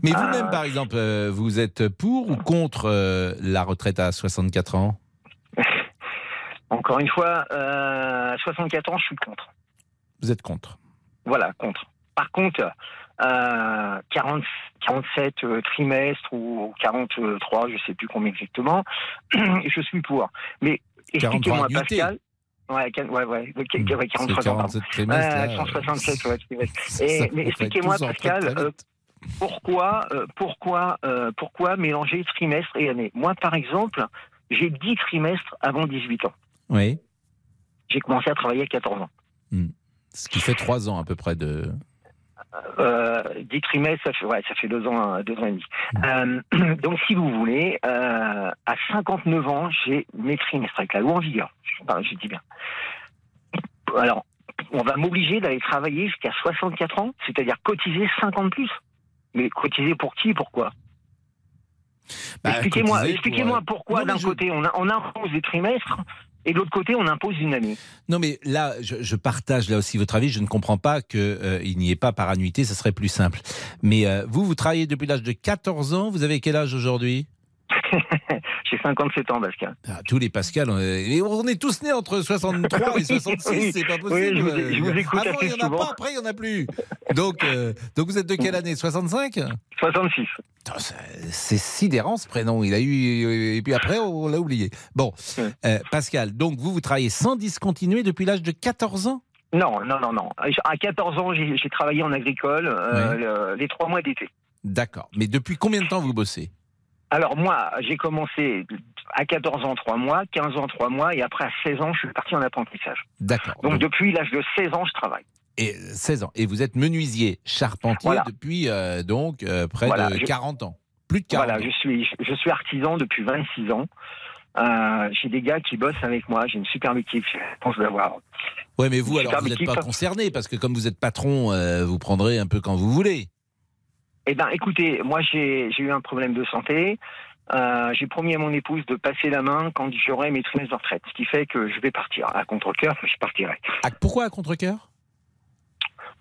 Mais vous-même, par exemple, euh, vous êtes pour ou contre euh, la retraite à 64 ans? Encore une fois, euh, à 64 ans, je suis contre. Vous êtes contre? Voilà, contre. Par contre, euh, 40, 47 euh, trimestres ou 43, je sais plus combien exactement, je suis pour. Mais 43 expliquez-moi. Pascal. Ouais, ouais, ouais, ouais, quin- ouais, 43 ans, C'est pardon. 47 trimestres, Ouais, là, 167, ouais, trimestres. Et- mais expliquez-moi, Pascal, euh, pourquoi, euh, pourquoi, euh, pourquoi mélanger trimestre et année? Moi, par exemple, j'ai 10 trimestres avant 18 ans. Oui. J'ai commencé à travailler à 14 ans. Hmm. Ce qui fait trois ans à peu près de. Euh, 10 trimestres, ça fait, ouais, ça fait deux ans, euh, deux ans et demi. Euh, donc, si vous voulez, euh, à 59 ans, j'ai mes trimestres avec la loi en vigueur. Enfin, je dis bien. Alors, on va m'obliger d'aller travailler jusqu'à 64 ans, c'est-à-dire cotiser 50 de plus. Mais cotiser pour qui, pourquoi Bah, Expliquez-moi, cotiser pour, expliquez-moi euh, pourquoi d'un je- côté on, a- on impose des trimestres et de l'autre côté on impose une année. Non, mais là, je, partage là aussi votre avis. Je ne comprends pas qu'il n'y ait pas par annuité, ça serait plus simple. Mais euh, vous, vous travaillez depuis l'âge de 14 ans. Vous avez quel âge aujourd'hui? J'ai 57 ans, Pascal. Ah, Tous les Pascal, on est, et on est tous nés entre 63 et 66, c'est pas possible. Oui, je vous- je vous écoute Avant, il n'y en a souvent. pas, après, il n'y en a plus. Donc, euh, donc vous êtes de quelle année? 65 66. Putain, c'est- sidérant ce prénom. Il a eu. Et puis après, on l'a oublié. Bon, euh, Pascal, donc vous, vous travaillez sans discontinuer depuis l'âge de 14 ans? Non, non, non, non. À 14 ans, j'ai travaillé en agricole euh, le- les trois mois d'été. D'accord. Mais depuis combien de temps vous bossez? Alors moi, j'ai commencé à 14 ans, 3 mois, 15 ans, 3 mois, et après à 16 ans, je suis parti en apprentissage. D'accord. Donc depuis l'âge de 16 ans, je travaille. Et 16 ans. Et vous êtes menuisier, charpentier Voilà. depuis euh, donc euh, près Voilà, de je- 40 ans. Plus de 40 Voilà, ans. je suis, je suis artisan depuis 26 ans. Euh, j'ai des gars qui bossent avec moi, j'ai une superbe équipe, je pense d'avoir. Ouais, mais vous, alors, vous n'êtes pas concerné parce que comme vous êtes patron, vous prendrez un peu quand vous voulez. Eh ben, écoutez, moi j'ai eu un problème de santé. Euh, j'ai promis à mon épouse de passer la main quand j'aurai mes trimestres de retraite, ce qui fait que je vais partir. À contre-cœur, je partirai. Ah, pourquoi à contre-cœur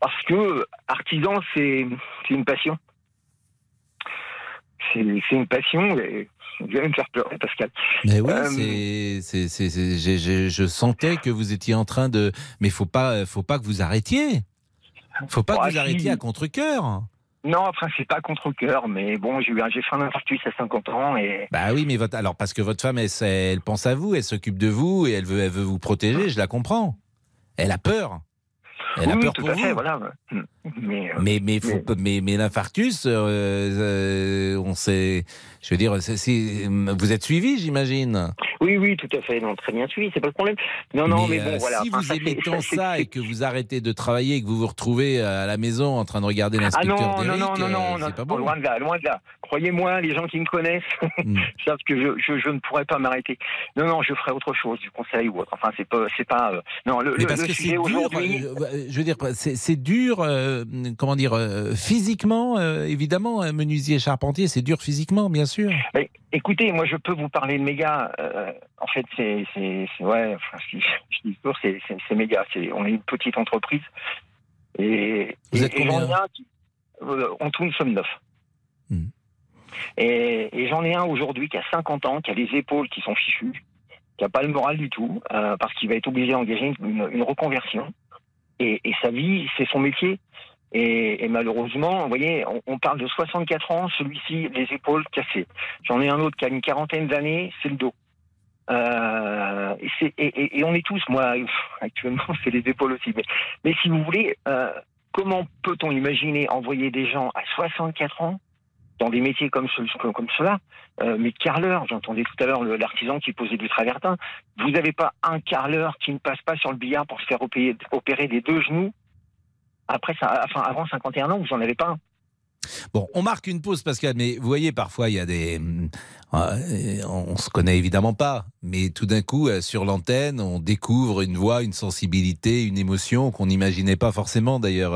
Parce que artisan, c'est une passion. C'est une passion et vous allez me faire pleurer, Pascal. Mais oui, Euh, c'est, je sentais que vous étiez en train de. Mais faut pas, faut pas que vous arrêtiez. Faut pas Ah, que vous si. arrêtiez à contre-cœur. Non, enfin, c'est pas contre-cœur, mais bon, j'ai eu un- j'ai fait un infarctus à 50 ans et Bah oui, mais votre, alors parce que votre femme, elle, elle pense à vous, elle s'occupe de vous et elle veut, elle veut vous protéger. Je la comprends. Elle a peur. Elle a oui, peur tout pour à fait, voilà. Mais, euh, Mais mais faut l'infarctus, euh, euh, on sait. Je veux dire, vous êtes suivi, j'imagine. oui, oui, tout à fait. Non, très bien suivi, c'est pas le problème. Non, non, mais, bon, euh, voilà. Si vous aimez tant ça et que vous arrêtez de travailler et que vous vous retrouvez à la maison en train de regarder Ah l'inspecteur non, non, non, non, non, non, pas bon. loin de là, loin de là. Croyez-moi, les gens qui me connaissent Hmm. savent que je, je, je ne pourrais pas m'arrêter. Non, non, je ferai autre chose, du conseil ou autre. Enfin, c'est pas, c'est pas. non, le, le, le sujet aujourd'hui. Je veux dire, c'est dur, euh, comment dire, euh, physiquement, euh, évidemment, un menuisier charpentier, c'est dur physiquement, bien sûr. Mais, écoutez, moi, je peux vous parler de méga. en fait, c'est, ouais. Enfin, je, dis- je dis toujours, c'est, méga. C'est, on est une petite entreprise. Et, Vous et- êtes et combien un qui, en tout, nous sommes neuf. Hmm. Et, et j'en ai un aujourd'hui qui a 50 ans, qui a les épaules qui sont fichues, qui a pas le moral du tout, euh, parce qu'il va être obligé d'engager une, une reconversion. Et, sa vie, c'est son métier. Et, malheureusement, vous voyez, on, parle de 64 ans, celui-ci, les épaules cassées. J'en ai un autre qui a une quarantaine d'années, c'est le dos. Euh, et, on est tous, moi, actuellement, c'est les épaules aussi. Mais, mais si vous voulez, euh, comment peut-on imaginer envoyer des gens à 64 ans dans des métiers comme, ce, comme, cela euh, Mais carleur, j'entendais tout à l'heure l'artisan qui posait du travertin. Vous n'avez pas un carleur qui ne passe pas sur le billard pour se faire opérer, des deux genoux après avant 51 ans, vous n'en avez pas un. Bon, on marque une pause, Pascal, mais vous voyez, parfois, il y a des... euh, on se connaît évidemment pas, mais tout d'un coup, euh, sur l'antenne, on découvre une voix, une sensibilité, une émotion qu'on n'imaginait pas forcément, d'ailleurs,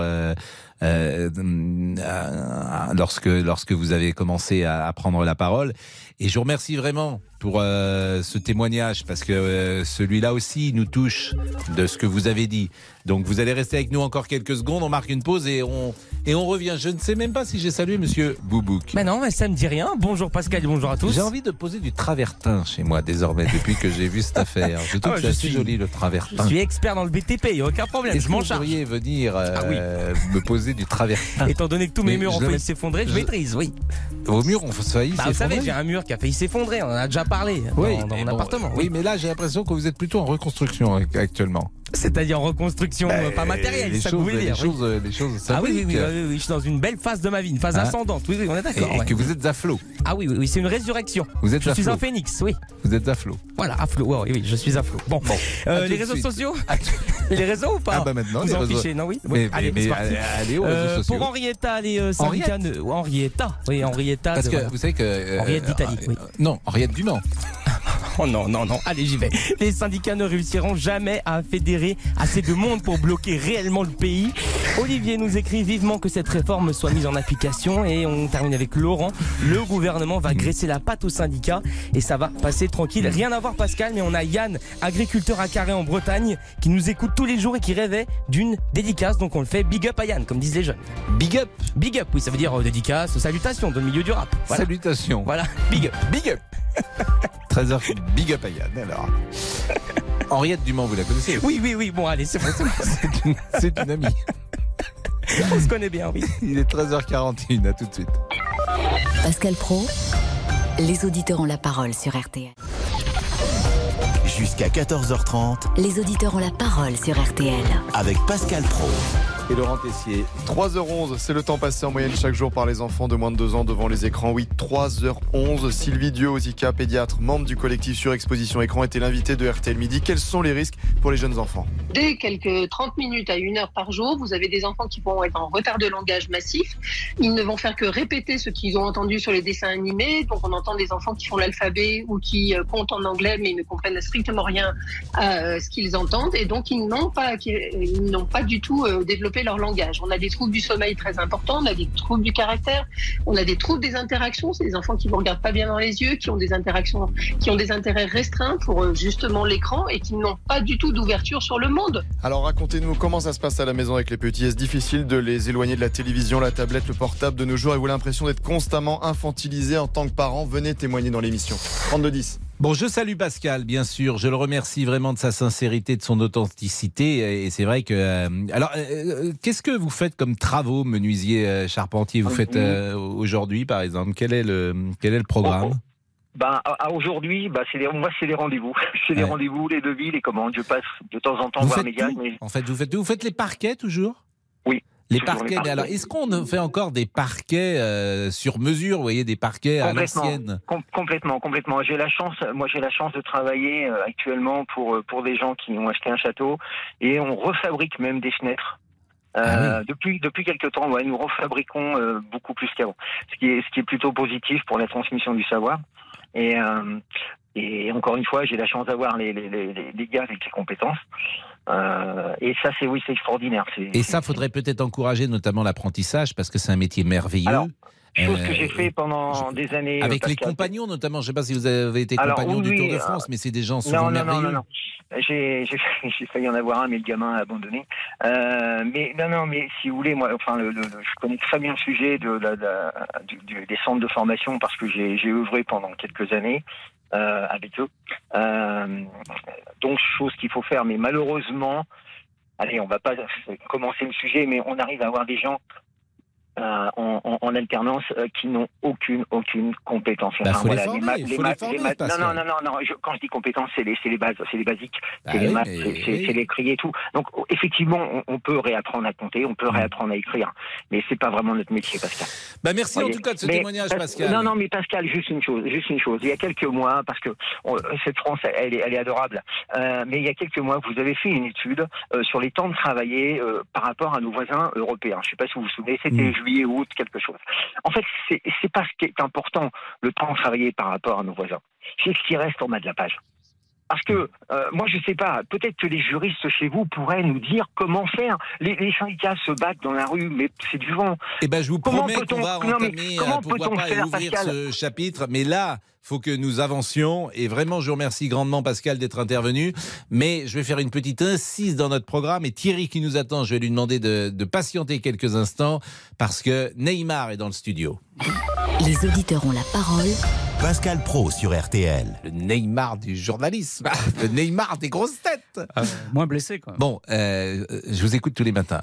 euh, euh, euh, lorsque, lorsque vous avez commencé à, à prendre la parole. Et je vous remercie vraiment pour euh, ce témoignage, parce que euh, celui-là aussi nous touche de ce que vous avez dit. Donc vous allez rester avec nous encore quelques secondes, on marque une pause et on, et on revient. Je ne sais même pas si j'ai salué Monsieur Boubouk. Mais non, mais ça me dit rien. Bonjour Pascal, bonjour à tous. J'ai envie de poser du travertin chez moi désormais, depuis que j'ai vu cette affaire. Je trouve Ah, que je c'est joli le Je travertin. suis expert dans le BTP, il n'y a aucun problème, je m'en vous charge. pourriez venir Ah oui. me poser du travertin Étant donné que tous mes murs ont failli s'effondrer, je, maîtrise, oui. Vos murs ont failli Bah, vous savez, s'effondrer j'ai un mur qui a failli s'effondrer, on en a déjà parlé dans, Oui, dans mais mon bon, appartement. Oui, mais là, j'ai l'impression que vous êtes plutôt en reconstruction actuellement. C'est-à-dire en reconstruction, Bah, euh, pas matérielle, les ça vous choses- voulez les dire. oui. choses, euh, les choses Ah oui, oui, oui, oui, oui, je suis dans une belle phase de ma vie, une phase Hein ascendante. Oui, oui, on est d'accord. et ouais. que vous êtes à flot. Ah oui, oui, oui, c'est une résurrection. Vous êtes je à suis flot. un phénix, oui. Vous êtes à flot. Voilà, à flot. Ouais, oui, oui, je suis à flot. Bon, Euh, tout les réseaux suite. sociaux Les réseaux ou pas Ah bah maintenant, Vous les en réseaux- fichez, non oui Mais- Allez, mais- allez- allez aux réseaux Euh, sociaux. Pour Henrietta, les euh, syndicats... Henrietta, oui, Henrietta. Parce que vous savez que. euh, Henriette d'Italie, euh. Non, Henriette du Mans. Oh non, non, non, allez, j'y vais. Les syndicats ne réussiront jamais à fédérer assez de monde pour bloquer réellement le pays. Olivier nous écrit vivement que cette réforme soit mise en application et on termine avec Laurent. Le gouvernement va graisser la patte aux syndicats et ça va passer tranquille. Rien à voir Pascal, mais on a Yann, agriculteur à Carré en Bretagne, qui nous écoute tous les jours et qui rêvait d'une dédicace. Donc on le fait big up à Yann, comme disent les jeunes. Big up Big up, oui, ça veut dire euh, dédicace, salutations dans le milieu du rap. Voilà. Salutations. Voilà, big up. Big up 13h, big up à Yann, alors. Henriette Dumont, vous la connaissez Oui, oui, oui, bon, allez, c'est bon, c'est bon. C'est une, c'est une amie. On se connaît bien, oui. Il est 13h41, à tout de suite. Pascal Pro, les auditeurs ont la parole sur RTL. Jusqu'à 14h30 Les auditeurs ont la parole sur RTL. avec Pascal Pro. Et Laurent Tessier. 3h11, c'est le temps passé en moyenne chaque jour par les enfants de moins de 2 ans devant les écrans. Oui, 3h11. Sylvie Dieu-Ozika, pédiatre, membre du collectif Surexposition Écran, était l'invité de RTL Midi. Quels sont les risques pour les jeunes enfants? Dès quelques 30 minutes à une heure par jour, vous avez des enfants qui vont être en retard de langage massif. Ils ne vont faire que répéter ce qu'ils ont entendu sur les dessins animés. Donc on entend des enfants qui font l'alphabet ou qui euh, comptent en anglais mais ne comprennent strictement rien à euh, ce qu'ils entendent. Et donc ils n'ont pas, qui- ils n'ont pas du tout euh, leur langage. On a des troubles du sommeil très importants, on a des troubles du caractère, on a des troubles des interactions. C'est des enfants qui ne regardent pas bien dans les yeux, qui ont des interactions, qui ont des intérêts restreints pour euh, justement l'écran et qui n'ont pas du tout d'ouverture sur le monde. Alors racontez-nous comment ça se passe à la maison avec les petits. Est-ce difficile de les éloigner de la télévision, la tablette, le portable de nos jours et vous avez l'impression d'être constamment infantilisé en tant que parent? Venez témoigner dans l'émission. 3210. Bon, je salue Pascal, bien sûr. Je le remercie vraiment de sa sincérité, de son authenticité. Et c'est vrai que. euh, alors, euh, euh, qu'est-ce que vous faites comme travaux, menuisier, euh, charpentier Vous faites aujourd'hui, par exemple? Quel est le quel est le programme? Ben, à- à aujourd'hui, bah, c'est les, moi, c'est les rendez-vous. C'est les Ouais. rendez-vous, les devis, les commandes. Je passe de temps en temps Vous voir mes gars. Mais... En fait, vous faites Vous faites les parquets toujours? Oui. Les parquets. Mais alors, est-ce qu'on fait encore des parquets euh, sur mesure Vous voyez, des parquets à l'ancienne Com- complètement, complètement. J'ai la chance, moi j'ai la chance de travailler euh, actuellement pour euh, pour des gens qui ont acheté un château et on refabrique même des fenêtres. Euh, Ah Depuis depuis quelques temps, ouais, nous refabriquons beaucoup plus qu'avant, ce qui est ce qui est plutôt positif pour la transmission du savoir. Et et encore une fois, j'ai la chance d'avoir les, les, les, les- les gars avec les compétences. Euh, et ça, c'est oui, c'est extraordinaire. Et ça, faudrait peut-être encourager notamment l'apprentissage parce que c'est un métier merveilleux. Alors, chose que Euh, j'ai fait pendant des années. euh, Avec les Pascal. compagnons notamment, je ne sais pas si vous avez été Alors, compagnon oui, du Tour de euh, France, mais c'est des gens souvent non, non, non, merveilleux. non, non. J'ai, j'ai, failli en avoir un, mais le gamin a abandonné. Euh, mais non, non, mais si vous voulez, moi, enfin, le, le- le- je connais très bien le sujet de la, la- du- du- des centres de formation parce que j'ai, œuvré pendant quelques années euh, avec eux. Donc, chose qu'il faut faire, mais malheureusement, allez, on va pas commencer le sujet, mais on arrive à avoir des gens. Euh, en, en- en alternance euh, qui n'ont aucune aucune compétence. Bah, les former, les ma- non, non, non, non, non, je- quand je dis compétences, c'est les, c'est les bases, c'est les basiques, Bah c'est les oui, maths, mais c'est l'écrit et tout. Donc oh, effectivement, on, on peut réapprendre à compter, on peut Mm. réapprendre à écrire, mais c'est pas vraiment notre métier, Pascal. Bah, merci en tout cas de ce Mais témoignage, Pas- Pascal. Non, non, mais Pascal, juste une chose, juste une chose. Il y a quelques mois, parce que on- cette France, elle est, elle est adorable, euh, mais il y a quelques mois, vous avez fait une étude sur les temps de travailler par rapport à nos voisins européens. Je ne sais pas si vous vous souvenez, c'était Mm. Juillet, août, quelque chose. En fait, c'est pas ce qui est important, le temps de travailler par rapport à nos voisins. C'est ce qui reste en bas de la page. Parce que euh, moi, je sais pas. Peut-être que les juristes chez vous pourraient nous dire comment faire. Les, les syndicats se battent dans la rue, mais c'est du vent. Eh ben, je vous Comment promets peut-on- qu'on va non, entamer, comment euh, pourquoi peut-on pas, faire, ouvrir Pascal ce chapitre. Mais là, faut que nous avancions. Et vraiment, je vous remercie grandement, Pascal, d'être intervenu. Mais je vais faire une petite incise dans notre programme. Et Thierry, qui nous attend, je vais lui demander de, de patienter quelques instants parce que Neymar est dans le studio. Les auditeurs ont la parole Pascal Pro sur RTL. Le Neymar du journalisme. Le Neymar des grosses têtes. moins blessé, quoi. Bon, euh, je vous écoute tous les matins.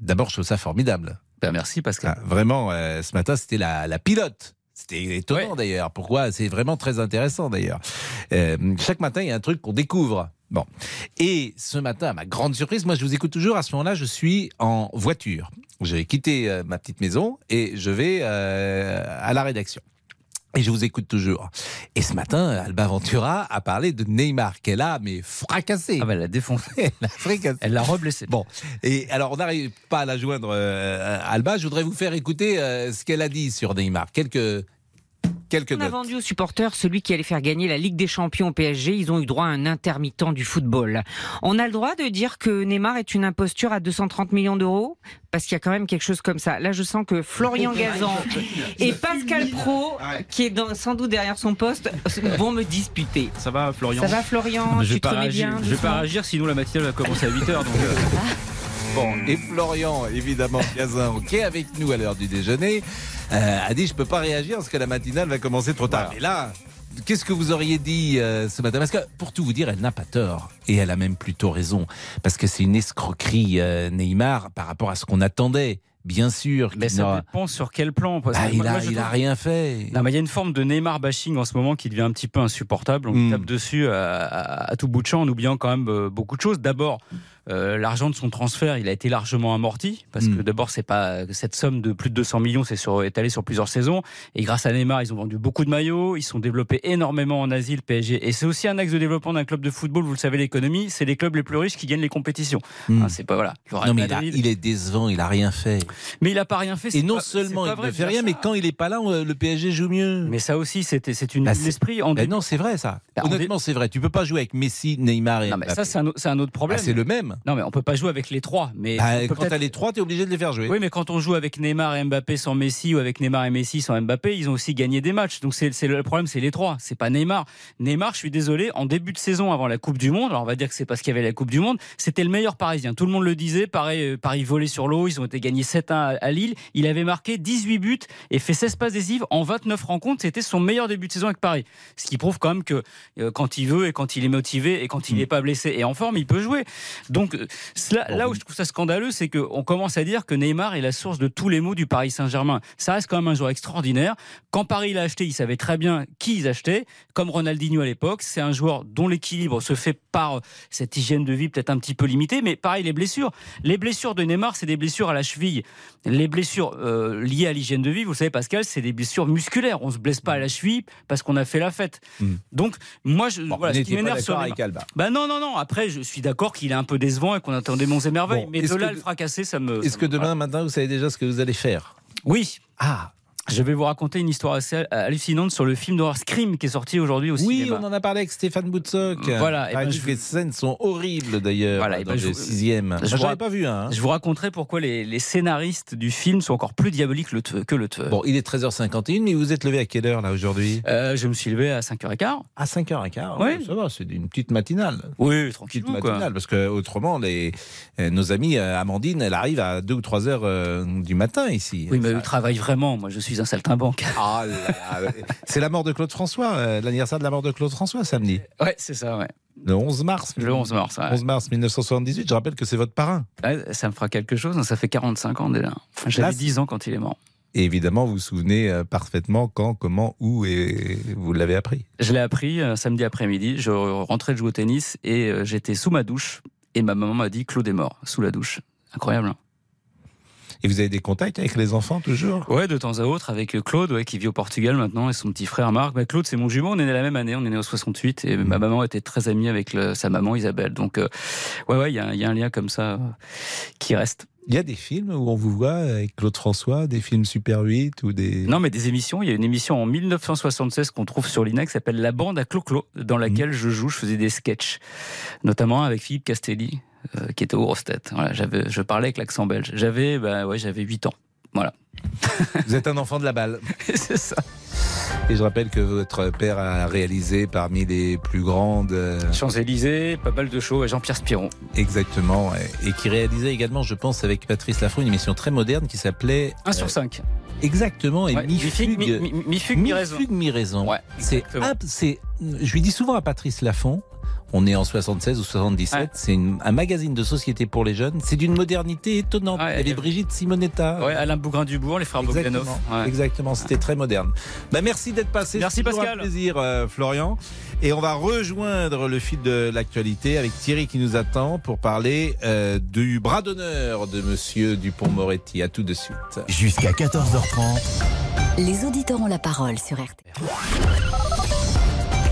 D'abord, je trouve ça formidable. Ben, merci, Pascal. Ah, vraiment, euh, ce matin, c'était la, la pilote. C'était étonnant d'ailleurs. Pourquoi? C'est vraiment très intéressant d'ailleurs. Euh, chaque matin, il y a un truc qu'on découvre. Bon. Et ce matin, à ma grande surprise, moi je vous écoute toujours, à ce moment-là, je suis en voiture. J'ai quitté euh, ma petite maison et je vais euh, à la rédaction. Et je vous écoute toujours. Et ce matin, Alba Ventura a parlé de Neymar, qu'elle a mais fracassé. Ah bah, elle l'a défoncé. elle l'a fracassé. Elle l'a reblessé. Bon. Et alors, on n'arrive pas à la joindre, euh, Alba. Je voudrais vous faire écouter euh, ce qu'elle a dit sur Neymar. Quelques. Quelques On a vendu aux supporters celui qui allait faire gagner la Ligue des Champions au PSG. Ils ont eu droit à un intermittent du football. On a le droit de dire que Neymar est une imposture à 230 millions d'euros? Parce qu'il y a quand même quelque chose comme ça. Là, je sens que Florian Gazan et Pascal Pro, qui est dans- sans doute derrière son poste, vont me disputer. Ça va, Florian Ça va, Florian? Non, Je vais pas remets réagir. bien Je vais pas réagir, sinon la matinale va commencer à 8h. Donc, euh, Bon, et Florian, évidemment, Gazin, qui est avec nous à l'heure du déjeuner, euh, a dit je peux pas réagir parce que la matinale va commencer trop tard. Mais là, qu'est-ce que vous auriez dit euh, ce matin? Parce que pour tout vous dire, elle n'a pas tort et elle a même plutôt raison parce que c'est une escroquerie euh, Neymar par rapport à ce qu'on attendait. Bien sûr, Mais ça dépend sur quel plan. parce Ah, il moi- a- moi, je il a trouve- rien fait. Non, mais il y a une forme de Neymar bashing en ce moment qui devient un petit peu insupportable. On lui tape dessus à, à- à tout bout de champ en oubliant quand même beaucoup de choses. D'abord, euh, l'argent de son transfert, il a été largement amorti parce Hmm. que d'abord, c'est pas cette somme de plus de 200 millions, c'est sur, étalé sur plusieurs saisons. Et grâce à Neymar, ils ont vendu beaucoup de maillots, ils sont développés énormément en Asie, le PSG. Et c'est aussi un axe de développement d'un club de football. Vous le savez, l'économie, c'est les clubs les plus riches qui gagnent les compétitions. Hmm. Hein, c'est pas voilà. Non, mais il, a- Madrid- il est décevant, il a rien fait. mais il a pas rien fait. Et non pas- seulement il ne fait rien, ça. mais quand il est pas là, on- le PSG joue mieux. Mais ça aussi, c'était c'est une Bah, l'esprit. En début- non, c'est vrai ça. Bah, dé- Honnêtement, c'est vrai. Tu peux pas jouer avec Messi, Neymar et Non, mais ça, c'est un, autre problème. Ah, c'est le même. Non, mais on peut pas jouer avec les trois. Mais Bah, quand peut-être- t'as les trois, t'es obligé de les faire jouer. Oui, mais quand on joue avec Neymar et Mbappé sans Messi ou avec Neymar et Messi sans Mbappé, ils ont aussi gagné des matchs. Donc c'est le problème, c'est les trois. C'est pas Neymar. Neymar, je suis désolé, en début de saison avant la Coupe du Monde, alors on va dire que c'est parce qu'il y avait la Coupe du Monde, c'était le meilleur Parisien. Tout le monde le disait. Euh, Paris volé sur l'eau. Ils ont été gagnés 7-1 à- à Lille. Il avait marqué 18 buts et fait 16 passes décisives en 29 rencontres. C'était son meilleur début de saison avec Paris. Ce qui prouve quand même que euh, quand il veut et quand il est motivé et quand il n'est pas blessé et en forme, il peut jouer. Donc euh, cela- là où je trouve ça scandaleux, c'est qu'on commence à dire que Neymar est la source de tous les maux du Paris Saint-Germain. Ça reste quand même un joueur extraordinaire. Quand Paris l'a acheté, il savait très bien qui ils achetaient, comme Ronaldinho à l'époque. C'est un joueur dont l'équilibre se fait par cette hygiène de vie peut-être un petit peu limitée, mais pareil, les blessures. Les blessures de Neymar, c'est des blessures à la cheville. Les blessures euh, liées à l'hygiène de vie, vous savez, Pascal, c'est des blessures musculaires. On se blesse pas à la cheville parce qu'on a fait la fête. Donc, moi, je, voilà, ce qui m'énerve Alba. Bah non, non, non. Après, je suis d'accord qu'il est un peu et qu'on attendait monts et merveilles. Bon, mais de là, que- le fracasser, ça me. Est-ce que demain matin, vous savez déjà ce que vous allez faire? Oui. Ah. Je vais vous raconter une histoire assez hallucinante sur le film d'horreur Scream qui est sorti aujourd'hui au Oui, cinéma. on en a parlé avec Stéphane Boutsock. Voilà, et ben, je- les scènes sont horribles d'ailleurs. Voilà, dans ben, je le sixième. Je rac- pas vu un. hein. Je vous raconterai pourquoi les, les scénaristes du film sont encore plus diaboliques le te- que le tueur. Bon, il est 13h51, mais vous êtes levé à quelle heure là aujourd'hui? Euh, je me suis levé à 5h15. À 5h15 Oui. Ça va, c'est une petite matinale. Oui, Petite tranquillement. matinale, Quoi. parce que autrement, les, euh, nos amis euh, Amandine, elle arrive à 2 ou 3 heures du matin ici. Oui, mais eux travaillent vraiment. Moi, je suis un saltimbanque. Ah c'est la mort de Claude François, euh, l'anniversaire de la mort de Claude François samedi. Ouais, c'est ça, ouais. Le 11 mars. Le 11 mars, ouais. 11 mars 1978. Je rappelle que c'est votre parrain. Ouais, ça me fera quelque chose. hein, Ça fait 45 ans déjà. J'avais Là, 10 ans quand il est mort. Et évidemment, vous vous souvenez euh, parfaitement quand, comment, où et vous l'avez appris. Je l'ai appris euh, samedi après-midi. Je rentrais de jouer au tennis et euh, j'étais sous ma douche. Et ma maman m'a dit Claude est mort, sous la douche. Incroyable. hein Et vous avez des contacts avec les enfants toujours? Ouais, de temps à autre, avec euh, Claude, ouais, qui vit au Portugal maintenant, et son petit frère Marc. Bah, Claude, c'est mon jumeau, on est né la même année, on est né en 68, et ma maman était très amie avec le- sa maman Isabelle. Donc, euh, ouais, ouais, il y, a un- il y a un lien comme ça euh, qui reste. Il y a des films où on vous voit avec Claude François, des films Super 8 ou des. Non, mais des émissions. Il y a une émission en 1976 qu'on trouve sur l'INA qui s'appelle La Bande à Clo-Clo, dans laquelle je joue, je faisais des sketchs, notamment avec Philippe Castelli, euh, qui était au. Voilà, j'avais, je parlais avec l'accent belge. J'avais, bah, ouais, j'avais 8 ans. Voilà. Vous êtes un enfant de la balle. C'est ça. Et je rappelle que votre père a réalisé parmi les plus grandes. euh, Champs-Élysées, pas mal de shows, et Jean-Pierre Spiron. Exactement. Et qui réalisait également, je pense, avec Patrice Lafont, une émission très moderne qui s'appelait. 1 sur euh, 5. Exactement. Et Ouais, mi-fugue. mi-fugue, mi- mi- mi-raison. mi-raison. Ouais, c'est, je lui dis souvent à Patrice Lafont, On est en 76 ou 77. C'est un magazine de société pour les jeunes. C'est d'une modernité étonnante. Il y avait Brigitte Simonetta. Ouais, Alain Bougrain-Dubourg, les frères Bogdanov. Exactement. Ouais. C'était très moderne. Bah, merci d'être passé. Merci, Pascal. Un plaisir, euh, Florian. Et on va rejoindre le fil de l'actualité avec Thierry qui nous attend pour parler euh, du bras d'honneur de Monsieur Dupont-Moretti. À tout de suite. Jusqu'à 14h30. Les auditeurs ont la parole sur RTL.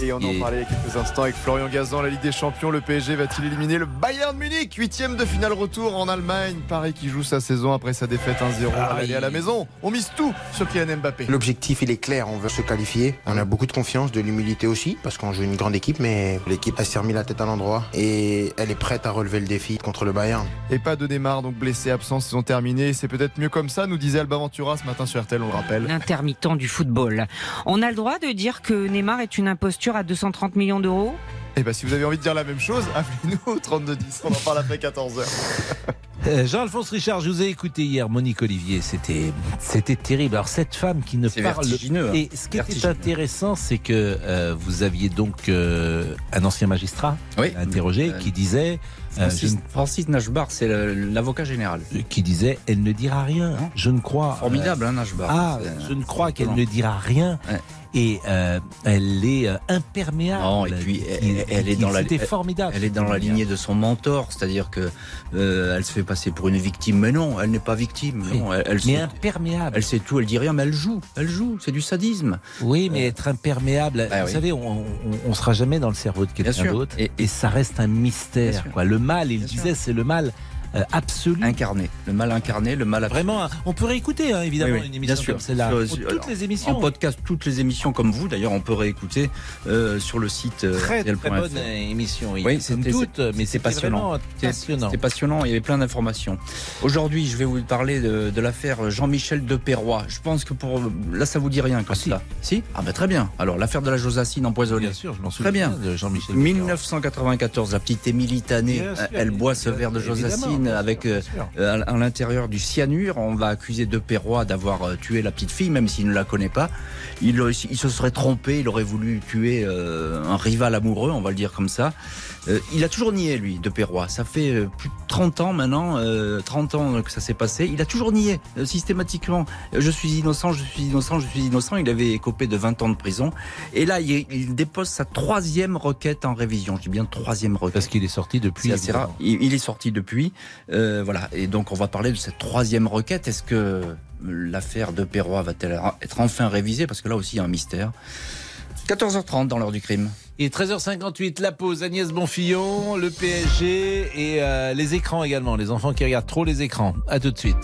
Et on en parlait il y a quelques instants avec Florian Gazan, la Ligue des Champions. Le PSG va-t-il éliminer le Bayern Munich? Huitième de finale retour en Allemagne. Paris qui joue sa saison après sa défaite 1-0 à l'aller à la maison. On mise tout sur Kylian Mbappé. L'objectif, il est clair, on veut se qualifier. On a beaucoup de confiance, de l'humilité aussi, parce qu'on joue une grande équipe, mais l'équipe a s'est remis la tête à l'endroit et elle est prête à relever le défi contre le Bayern. Et pas de Neymar, donc blessé, absent, saison terminée. C'est peut-être mieux comme ça, nous disait Alba Ventura ce matin sur RTL, on le rappelle. L'intermittent du football. On a le droit de dire que Neymar est une imposture à 230 millions d'euros Et bah si vous avez envie de dire la même chose, appelez-nous au 3210. On en parle après 14h. Euh, Jean-Alphonse Richard, je vous ai écouté hier, Monique Olivier, c'était c'était terrible. Alors cette femme qui ne parle vertigineux, hein. et ce qui était intéressant, c'est que euh, vous aviez donc euh, un ancien magistrat interrogé qui disait euh, Francis, je ne- Francis Nashbar, c'est l'avocat général. qui disait elle ne dira rien. Je ne crois Formidable, euh, hein, Nashbar. Ah, je ne crois qu'elle ne dira rien. Et euh, elle est euh, imperméable. Non, et puis elle, elle est dans la C'était formidable. Elle est dans la lignée de son mentor, c'est-à-dire que euh, elle se fait passer pour une victime, mais non, elle n'est pas victime. Non, elle, elle mais sait- imperméable. Elle sait tout, elle dit rien, mais elle joue, elle joue, c'est du sadisme. Oui, mais être imperméable, Ah vous oui. savez, on, on sera jamais dans le cerveau de quelqu'un d'autre, et, et ça reste un mystère. Quoi. Le mal, il disait, c'est le mal euh, absolu. Incarné, le mal incarné, le mal absolu. Vraiment, on peut réécouter hein, évidemment Oui, oui, une émission bien comme celle-là. Toutes alors, les émissions. En podcast, toutes les émissions comme vous, d'ailleurs, on peut réécouter euh, sur le site euh, Très très bonne euh, émission. il y a Oui, somme c'était toute, mais c'est passionnant. vraiment passionnant. Il y avait plein d'informations. Aujourd'hui, je vais vous parler de, de l'affaire Jean-Michel de Perrois. Je pense que pour là, ça vous dit rien comme ça. Si? Ah ben très bien. Alors l'affaire de la Josacine empoisonnée. Bien sûr, je m'en Très bien. souviens de Jean-Michel. 1994, la petite Émilie Tané, Bien sûr, elle boit ce verre de Josacine avec euh, euh, à l'intérieur du cyanure. On va accuser de Perrois d'avoir euh, tué la petite fille, même s'il ne la connaît pas. Il, il se serait trompé, il aurait voulu tuer euh, un rival amoureux, on va le dire comme ça. Euh, il a toujours nié, lui, de Perrois. Ça fait plus de 30 ans maintenant, euh, 30 ans que ça s'est passé. Il a toujours nié, euh, systématiquement. Je suis innocent, je suis innocent, je suis innocent. Il avait écopé de 20 ans de prison. Et là, il, il dépose sa troisième requête en révision. Je dis bien troisième requête. Parce qu'il est sorti depuis. C'est assez rare. Il, il est sorti depuis. Euh, voilà. Et donc, on va parler de cette troisième requête. Est-ce que l'affaire de Perrois va-t-elle être enfin révisée? Parce que là aussi, il y a un mystère. 14h30 dans l'heure du crime. Et 13h58, la pause, Agnès Bonfillon, le PSG et euh, les écrans également, les enfants qui regardent trop les écrans. À tout de suite.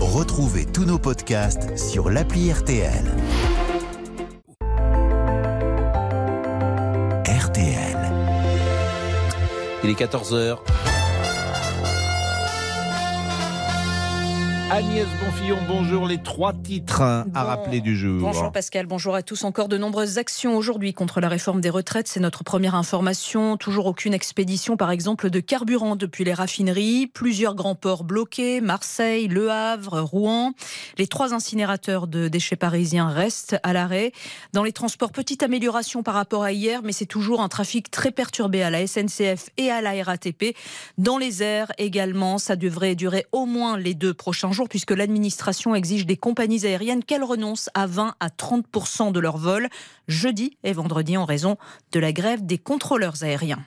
Retrouvez tous nos podcasts sur l'appli RTL. RTL. Il est 14h. Agnès Bonfillon, bonjour. Les trois titres à rappeler du jour. Bonjour Pascal, bonjour à tous. Encore de nombreuses actions aujourd'hui contre la réforme des retraites. C'est notre première information. Toujours aucune expédition, par exemple, de carburant depuis les raffineries. Plusieurs grands ports bloqués Marseille, Le Havre, Rouen. Les trois incinérateurs de déchets parisiens restent à l'arrêt. Dans les transports, petite amélioration par rapport à hier, mais c'est toujours un trafic très perturbé à la SNCF et à la RATP. Dans les airs également, ça devrait durer au moins les deux prochains jours puisque l'administration exige des compagnies aériennes qu'elles renoncent à 20 à 30% de leurs vols jeudi et vendredi en raison de la grève des contrôleurs aériens.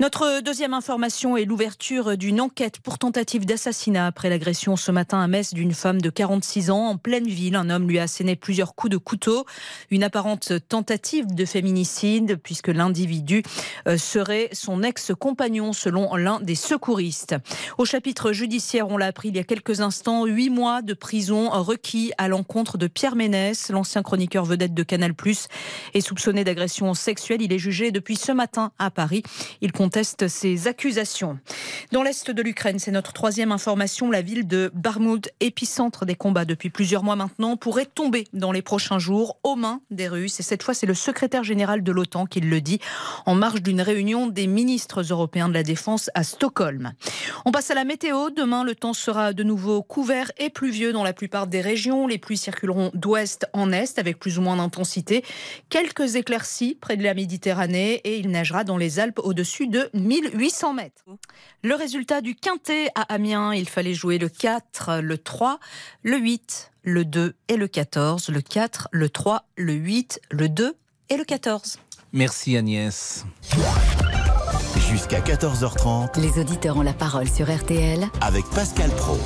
Notre deuxième information est l'ouverture d'une enquête pour tentative d'assassinat après l'agression ce matin à Metz d'une femme de 46 ans en pleine ville. Un homme lui a asséné plusieurs coups de couteau. Une apparente tentative de féminicide puisque l'individu euh, serait son ex-compagnon selon l'un des secouristes. Au chapitre judiciaire, on l'a appris il y a quelques instants, huit mois de prison requis à l'encontre de Pierre Ménès, l'ancien chroniqueur vedette de Canal+, est soupçonné d'agression sexuelle. Il est jugé depuis ce matin à Paris. Conteste ces accusations. Dans l'est de l'Ukraine, c'est notre troisième information, la ville de Barmoud, épicentre des combats depuis plusieurs mois maintenant, pourrait tomber dans les prochains jours aux mains des Russes. Et cette fois, c'est le secrétaire général de l'OTAN qui le dit en marge d'une réunion des ministres européens de la Défense à Stockholm. On passe à la météo. Demain, le temps sera de nouveau couvert et pluvieux dans la plupart des régions. Les pluies circuleront d'ouest en est avec plus ou moins d'intensité. Quelques éclaircies près de la Méditerranée et il neigera dans les Alpes au-dessus de 1800 mètres. Le résultat du quintet à Amiens, il fallait jouer le 4, le 3, le 8, le 2 et le 14. Le 4, le 3, le 8, le 2 et le 14. Merci Agnès. Jusqu'à 14h30. Les auditeurs ont la parole sur RTL avec Pascal Pro.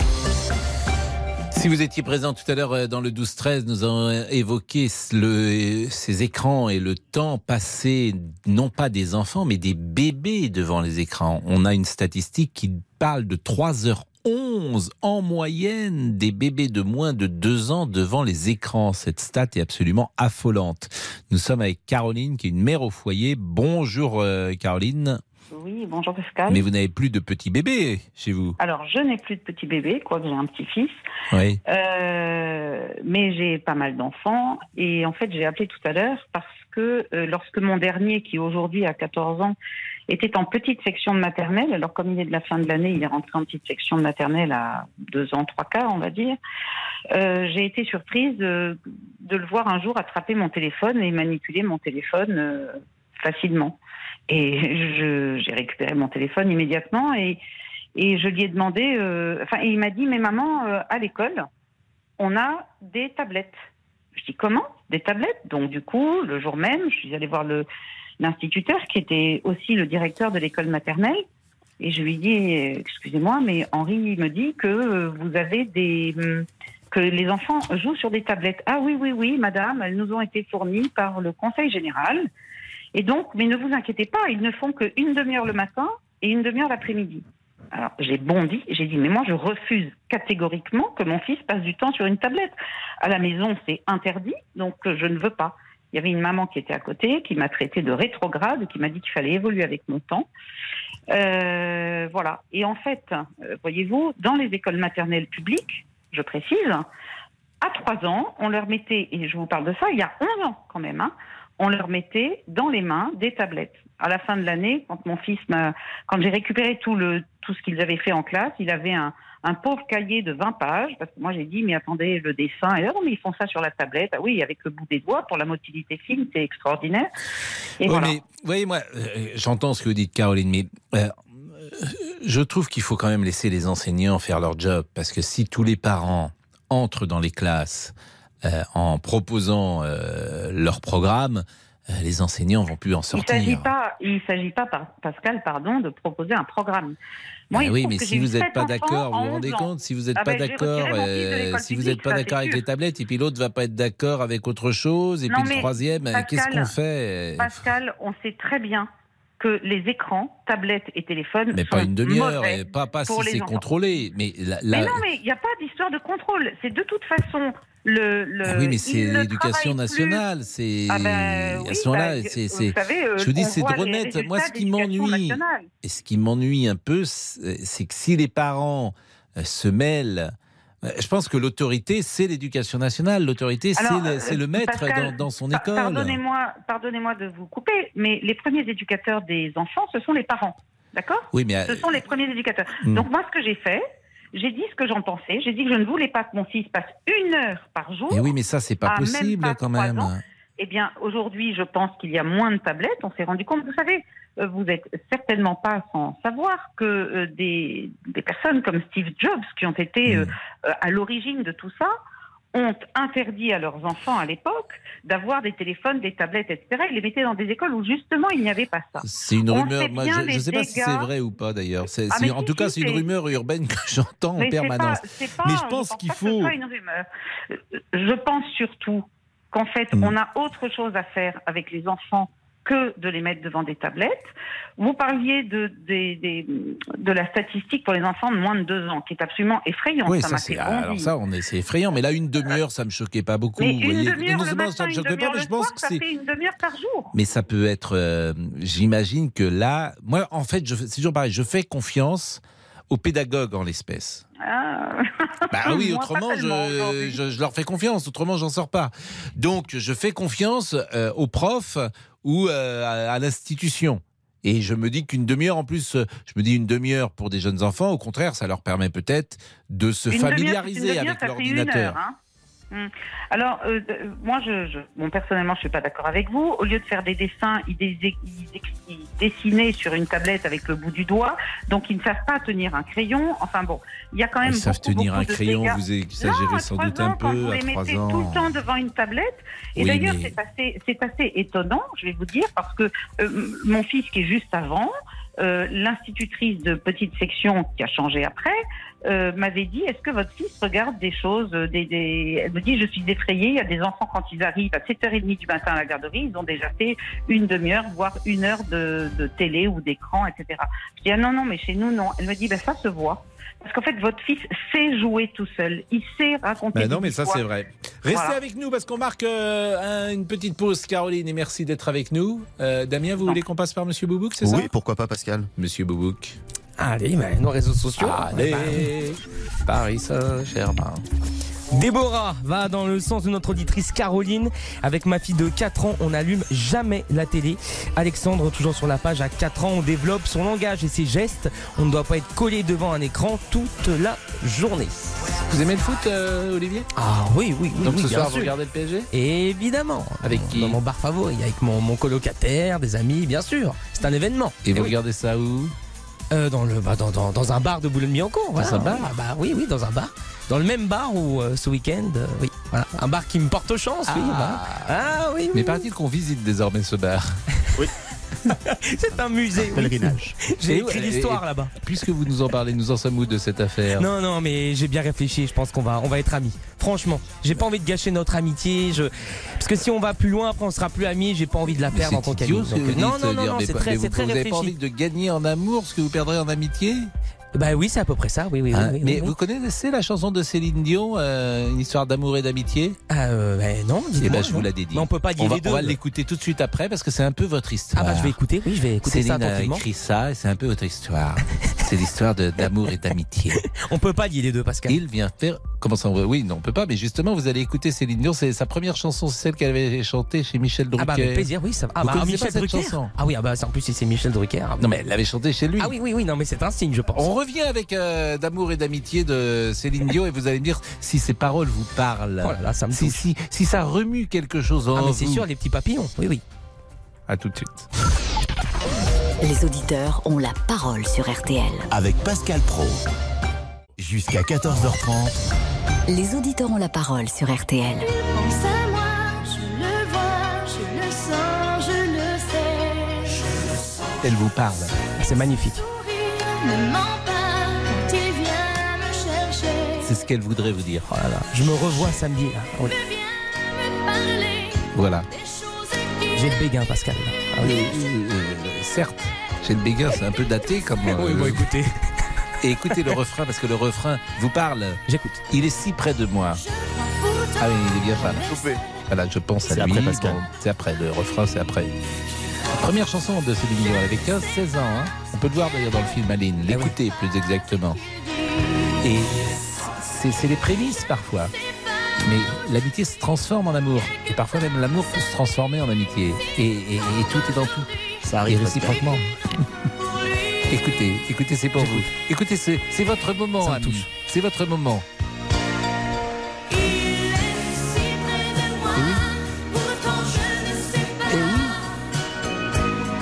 Si vous étiez présent tout à l'heure euh, dans le 12-13, nous avons évoqué ces écrans et le temps passé, non pas des enfants, mais des bébés devant les écrans. On a une statistique qui parle de 3h11 en moyenne des bébés de moins de 2 ans devant les écrans. Cette stat est absolument affolante. Nous sommes avec Caroline, qui est une mère au foyer. Bonjour euh, Caroline. Oui, bonjour Pascal. Mais vous n'avez plus de petits bébés chez vous Alors, je n'ai plus de petits bébés, quoique j'ai un petit-fils. Oui. Euh, mais j'ai pas mal d'enfants. Et en fait, j'ai appelé tout à l'heure parce que euh, lorsque mon dernier, qui aujourd'hui a 14 ans, était en petite section de maternelle, alors comme il est de la fin de l'année, il est rentré en petite section de maternelle à deux ans, trois quarts, on va dire, euh, j'ai été surprise de, de, le voir un jour attraper mon téléphone et manipuler mon téléphone facilement. Et j'ai récupéré mon téléphone immédiatement et, je lui ai demandé, euh, enfin, il m'a dit, mais maman, euh, à l'école, on a des tablettes. Je dis, comment? Des tablettes? Donc, du coup, le jour même, je suis allée voir l'instituteur, qui était aussi le directeur de l'école maternelle, et je lui dis, excusez-moi, mais Henri me dit que vous avez des que les enfants jouent sur des tablettes. Ah oui, oui, oui, madame, elles nous ont été fournies par le conseil général. Et donc, mais ne vous inquiétez pas, ils ne font qu'une demi-heure le matin et une demi-heure l'après-midi. Alors, j'ai bondi, j'ai dit, mais moi, je refuse catégoriquement que mon fils passe du temps sur une tablette. À la maison, c'est interdit, donc je ne veux pas. Il y avait une maman qui était à côté, qui m'a traité de rétrograde, qui m'a dit qu'il fallait évoluer avec mon temps. Euh, voilà. Et en fait, euh, voyez-vous, dans les écoles maternelles publiques, je précise, à 3 ans, on leur mettait, et je vous parle de ça il y a 11 ans quand même, hein, on leur mettait dans les mains des tablettes. À la fin de l'année, quand mon fils m'a, quand j'ai récupéré tout le, tout ce qu'ils avaient fait en classe, il avait un, un pauvre cahier de 20 pages, parce que moi j'ai dit, mais attendez, le dessin, et là, non, mais ils font ça sur la tablette. Ah oui, avec le bout des doigts, pour la motilité fine, c'est extraordinaire. Et oui, voilà. mais, voyez, moi, euh, j'entends ce que vous dites, Caroline, mais euh, je trouve qu'il faut quand même laisser les enseignants faire leur job, parce que si tous les parents entrent dans les classes euh, en proposant euh, leur programme, euh, les enseignants vont plus en Il sortir. s'agit pas, il s'agit pas, par- Pascal, pardon, de proposer un programme. Moi, il oui, mais si vous n'êtes pas d'accord, vous vous rendez 11 ans. compte, si vous n'êtes Ah pas ben, d'accord, si vous n'êtes pas d'accord avec sûr. les tablettes, et puis l'autre va pas être d'accord avec autre chose, et Non, puis le troisième, qu'est-ce qu'on fait Pascal, on sait très bien que les écrans, tablettes et téléphones Mais sont pas une demi-heure, pas, pas si c'est contrôlé. Mais la- la- Mais non, mais il n'y a pas d'histoire de contrôle. C'est de toute façon le. le Ah oui, mais c'est l'éducation nationale. C'est Ah ben, à ce moment-là, bah, c'est. euh, Je vous dis, c'est de remettre. Moi, ce qui m'ennuie, et ce qui m'ennuie un peu, c'est que si les parents euh, se mêlent. euh, Je pense que l'autorité, c'est l'éducation nationale. L'autorité, c'est le, maître Pascal, dans, dans son école. Pardonnez-moi, pardonnez-moi de vous couper, mais les premiers éducateurs des enfants, ce sont les parents, d'accord? Oui, mais, Ce sont les premiers éducateurs. Hmm. Donc moi, ce que j'ai fait, j'ai dit ce que j'en pensais. J'ai dit que je ne voulais pas que mon fils passe une heure par jour. Mais oui, mais ça, c'est pas même possible pas quand même. ans. Eh bien, aujourd'hui, je pense qu'il y a moins de tablettes. On s'est rendu compte, vous savez, euh, vous êtes certainement pas sans savoir que euh, des, des personnes comme Steve Jobs, qui ont été euh, euh, à l'origine de tout ça, ont interdit à leurs enfants à l'époque d'avoir des téléphones, des tablettes, etc. Ils les mettaient dans des écoles où justement il n'y avait pas ça. C'est une On rumeur. Moi, je ne sais pas si c'est vrai ou pas d'ailleurs. Ah, en si, tout cas, c'est une rumeur urbaine que j'entends en permanence. pas- pas- Mais je pense pense qu'il pas faut. soit une rumeur. Euh, Je pense surtout qu'en fait, Mm. on a autre chose à faire avec les enfants que de les mettre devant des tablettes. Vous parliez de, des- des- de la statistique pour les enfants de moins de deux ans, qui est absolument effrayante. Oui, ça ça c'est fait alors ça on est c'est effrayant mais là une demi-heure ça me choquait pas beaucoup mais une demi-heure non le seulement matin, ça me choquait pas mais je pense soir, que ça fait une demi-heure par jour. mais ça peut être euh, j'imagine que là moi en fait je c'est toujours pareil je fais confiance aux pédagogues en l'espèce. Ah. Bah oui, autrement, je, aujourd'hui. je, je leur fais confiance, autrement, j'en sors pas. Donc, je fais confiance euh, aux profs ou euh, à, à l'institution. Et je me dis qu'une demi-heure, en plus, je me dis une demi-heure pour des jeunes enfants, au contraire, ça leur permet peut-être de se Une familiariser avec l'ordinateur. hein. Hmm. Alors, euh, euh, moi, je, je, bon, personnellement, je suis pas d'accord avec vous. Au lieu de faire des dessins, ils, dé- ils dessinaient sur une tablette avec le bout du doigt, donc ils ne savent pas tenir un crayon. Enfin bon, il y a quand même Ils savent tenir beaucoup un crayon, dégâts. vous exagérez Non, sans doute un ans, quand peu, vous à les trois mettez ans. tout le temps devant une tablette. Et Oui, d'ailleurs, mais- c'est assez, c'est assez étonnant, je vais vous dire, parce que euh, mon fils qui est juste avant, euh, l'institutrice de petite section qui a changé après, euh, m'avait dit est-ce que votre fils regarde des choses euh, des, des... Elle me dit je suis effrayée, il y a des enfants quand ils arrivent à 7h30 du matin à la garderie, ils ont déjà fait une demi-heure, voire une heure de, de télé ou d'écran, etc. Je dis ah non, non, mais chez nous, non. Elle me dit ben, ça se voit. Parce qu'en fait, votre fils sait jouer tout seul. Il sait raconter. Ben non, des mais ça c'est vrai. Restez Voilà. avec nous parce qu'on marque euh, un- une petite pause, Caroline, et merci d'être avec nous. Euh, Damien, vous voulez qu'on passe par Monsieur Boubouk, c'est ça? Oui, pourquoi pas, Pascal Monsieur Boubouk. Allez, mais nos réseaux sociaux. Allez, Paris Saint-Germain. Déborah va dans le sens de notre auditrice Caroline. Avec ma fille de 4 ans, on n'allume jamais la télé. Alexandre, toujours sur la page, à 4 ans, on développe son langage et ses gestes. On ne doit pas être collé devant un écran toute la journée. Vous aimez le foot, euh, Olivier? Ah oui, oui, oui. Donc oui, ce bien soir, vous regardez le PSG Évidemment. Avec qui? Dans mon bar favori, avec mon, mon colocataire, des amis, bien sûr. C'est un événement. Et vous oui. regardez ça où? Euh, dans, le, bah, dans, dans, dans un bar de Boulogne-Billancourt. voilà. un bar Ah, bah, Oui, oui, dans un bar. Dans le même bar où euh, ce week-end, euh, oui. Voilà. Un bar qui me porte chance, oui. voilà. Ah oui, Mais oui. paraît-il qu'on visite désormais ce bar C'est un musée. oui. J'ai écrit l'histoire là-bas. Puisque vous nous en parlez, nous en sommes où de cette affaire? Non, non, mais j'ai bien réfléchi. Je pense qu'on va, on va être amis. Franchement, j'ai pas envie de gâcher notre amitié. Je... Parce que si on va plus loin, après on sera plus amis. J'ai pas envie de la Mais perdre en tant qu'ami. euh, non, non, non, non, c'est très, mais c'est vous, très vous avez pas envie réfléchi. de gagner en amour ce que vous perdrez en amitié? Bah oui, c'est à peu près ça. Oui, oui, oui. Hein oui, Mais oui, vous connaissez la chanson de Céline Dion, euh, une histoire d'amour et d'amitié? Ah, euh, bah, non, Eh ben, je vous la dédie. Mais on peut pas dire on va, les deux. on va l'écouter tout de suite après parce que c'est un peu votre histoire. Ah bah je vais écouter. Oui, je vais écouter Céline ça a tranquillement. écrit ça et c'est un peu votre histoire. c'est l'histoire d'amour et d'amitié. On peut pas lier les deux, Pascal. Il vient faire. Comment ça on Oui, non, on peut pas. Mais justement, vous allez écouter Céline Dion. C'est sa première chanson, c'est celle qu'elle avait chantée chez Michel Drucker. Ah bah avec plaisir, oui. Ça... Ah bah Michel Drucker. chanson? Ah oui, ah bah en plus c'est Michel Drucker. Non, mais elle l'avait chantée chez lui. Ah oui, oui, oui. Non, mais c'est un signe, je pense. On revient avec euh, d'amour et d'amitié de Céline Dion et vous allez me dire si ces paroles vous parlent. Oh là là, ça me si, si, si ça remue quelque chose en Ah mais c'est sûr, les petits papillons. Oui, oui. À tout de suite. Les auditeurs ont la parole sur RTL. Avec Pascal Pro. Jusqu'à 14h30. Les auditeurs ont la parole sur RTL. Pense à moi, je le vois, je le sens, je le sais. Elle vous parle. C'est magnifique. C'est ce qu'elle voudrait vous dire. Oh là là, je me revois samedi. Là. Oui. Parler Voilà. J'ai le béguin, Pascal. Ah oui. Euh, euh, certes, chez le béguin, c'est un peu daté comme. euh, Oui, bon, écoutez. Et écoutez le refrain parce que le refrain vous parle. J'écoute. Il est si près de moi. Ah oui, il est bien pas. Voilà, je pense à C'est lui. après, Pascal. Bon, c'est après, le refrain, c'est après. Première chanson de Céline Dion, elle avait 15-16 ans. hein. On peut le voir d'ailleurs dans le film Aline, Eh l'écouter plus exactement. Et c'est les prémices parfois. Mais l'amitié se transforme en amour. Et parfois même l'amour peut se transformer en amitié. Et, et- et tout est dans tout. Ça arrive. Pascal. réciproquement. écoutez, écoutez, c'est pour vous. Écoutez, c'est votre moment, Ça me ami. touche. C'est votre moment. Il est si près de moi. Oui. Pourtant je ne sais pas Et oui,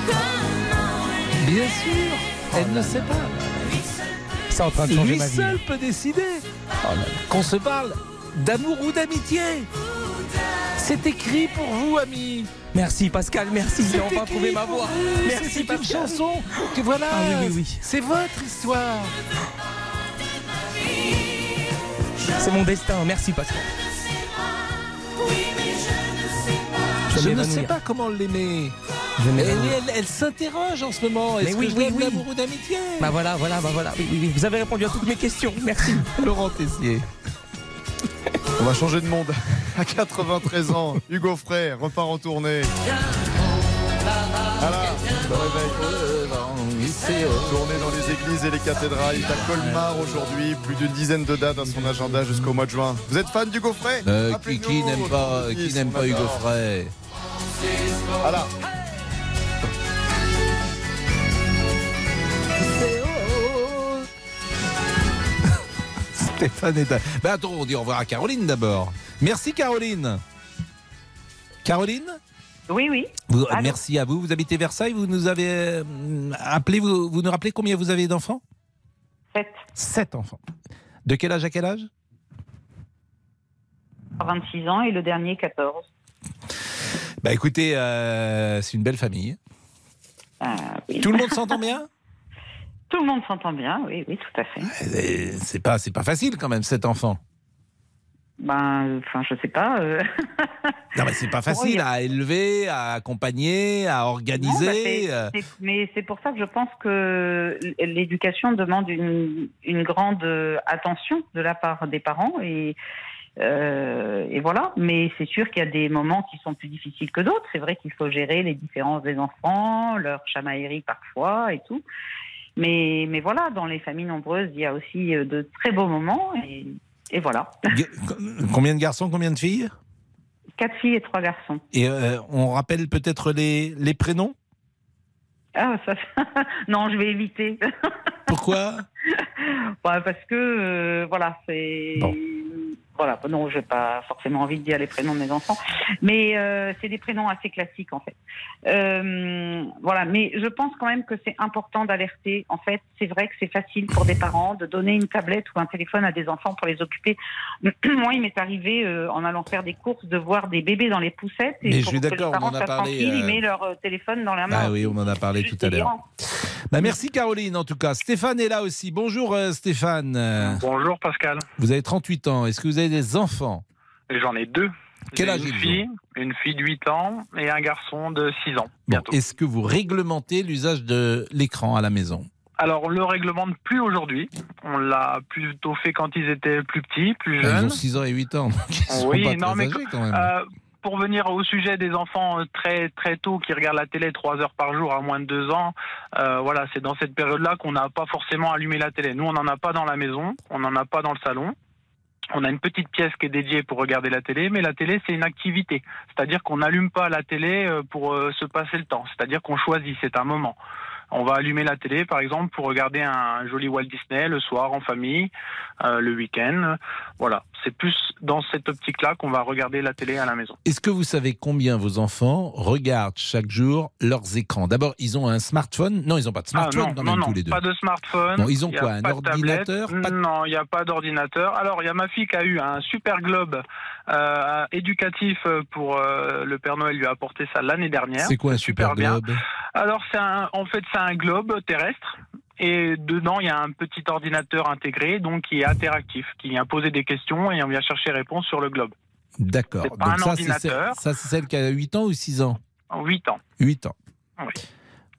comment bien sûr. Elle ne sait pas. C'est en train de changer Lui ma vie. seul peut décider qu'on se parle d'amour ou d'amitié. C'est écrit pour vous, ami. Merci Pascal, merci. J'ai enfin trouvé ma pour voix. vous. Merci C'est une chanson que voilà. Ah oui, oui, oui. C'est votre histoire. C'est mon destin. Merci Pascal. Je ne sais pas comment l'aimer. Je Mais m'évanouis. elle, elle- elle s'interroge en ce moment. Mais Est-ce oui, que je oui, donne oui. l'amour ou d'amitié? Bah voilà, voilà, bah voilà. Oui, oui, oui. Vous avez répondu à toutes mes questions. Merci. Laurent Tessier. On va changer de monde. À 93 ans, Hugo Frey repart en tournée. Voilà, le réveil. Tournée dans les églises et les cathédrales. Il est à Colmar aujourd'hui. Plus d'une dizaine de dates à son agenda jusqu'au mois de juin. Vous êtes fan d'Hugo Frey Euh, qui n'aime pas, qui 10, n'aime pas Hugo. Frey Voilà. Stéphane est. Ben attends, on dit au revoir à Caroline d'abord. Merci Caroline. Caroline Oui, oui. Vous- Merci à vous. Vous habitez Versailles. Vous nous avez euh, appelé. Vous, vous nous rappelez combien vous avez d'enfants? Sept. Sept enfants. De quel âge à quel âge? 26 ans et le dernier 14. Bah écoutez, euh, c'est une belle famille. Ah, oui. Tout le monde s'entend bien? Tout le monde s'entend bien, oui, oui, tout à fait. C'est pas, c'est pas facile quand même, sept enfants. Ben, enfin, je sais pas. euh, Non, mais c'est pas facile à élever, à accompagner, à bah, organiser. c'est- euh. mais c'est pour ça que je pense que l'éducation demande une, une grande euh, attention de la part des parents et euh, et voilà. Mais c'est sûr qu'il y a des moments qui sont plus difficiles que d'autres. C'est vrai qu'il faut gérer les différences des enfants, leur chamaillerie parfois et tout. Mais mais voilà, dans les familles nombreuses, il y a aussi euh, de très beaux moments et, et voilà. Combien de garçons, combien de filles? Quatre filles et trois garçons. Et euh, on rappelle peut-être les, les prénoms? Ah, ça... non, je vais éviter. Pourquoi? Ouais, parce que euh, voilà, c'est voilà. Non, j'ai pas forcément envie de dire les prénoms de mes enfants, mais euh, c'est des prénoms assez classiques en fait. Euh, voilà, mais je pense quand même que c'est important d'alerter. En fait, c'est vrai que c'est facile pour des parents de donner une tablette ou un téléphone à des enfants pour les occuper. Moi, il m'est arrivé euh, en allant faire des courses de voir des bébés dans les poussettes et Mais je suis que les d'accord, on parents en a parlé, ils mettent leur téléphone dans la main. Ah oui, on en a parlé tout à l'heure. Bah, merci Caroline en tout cas. Stéphane est là aussi. Bonjour Stéphane. Bonjour Pascal. Vous avez 38 ans. Est-ce que vous avez des enfants J'en ai deux. Quel âge une fille, une fille de 8 ans et un garçon de 6 ans. Bon, Est-ce que vous réglementez l'usage de l'écran à la maison Alors on le réglemente plus aujourd'hui. On l'a plutôt fait quand ils étaient plus petits, plus Bah, Ils jeunes. ont 6 ans et 8 ans. donc Ils sont oui, pas non très mais âgés quand même. euh, pour venir au sujet des enfants euh, très très tôt qui regardent la télé 3 heures par jour à moins de 2 ans, euh, voilà, c'est dans cette période-là qu'on n'a pas forcément allumé la télé. Nous, on n'en a pas dans la maison, on n'en a pas dans le salon. On a une petite pièce qui est dédiée pour regarder la télé, mais la télé, c'est une activité. C'est-à-dire qu'on n'allume pas la télé euh, pour euh, se passer le temps. C'est-à-dire qu'on choisit, c'est un moment. On va allumer la télé, par exemple, pour regarder un joli Walt Disney le soir en famille, euh, le week-end. Voilà, c'est plus dans cette optique-là qu'on va regarder la télé à la maison. Est-ce que vous savez combien vos enfants regardent chaque jour leurs écrans? D'abord, ils ont un smartphone? Non, ils n'ont pas de smartphone Ah, non, non, même non, tous les deux. Pas de smartphone. Bon, ils ont quoi, un ordinateur? Pas de- Non, il n'y a pas d'ordinateur. Alors, il y a ma fille qui a eu un super globe euh, éducatif pour euh, le Père Noël lui a apporté ça l'année dernière. C'est quoi un super globe Alors, c'est en fait, c'est un globe terrestre. Et dedans, il y a un petit ordinateur intégré, donc qui est interactif, qui vient poser des questions et on vient chercher réponse sur le globe. D'accord. Pas un ça, c'est celle- ordinateur. ça, c'est celle qui a 8 ans ou 6 ans En 8 ans. 8 ans. Oui.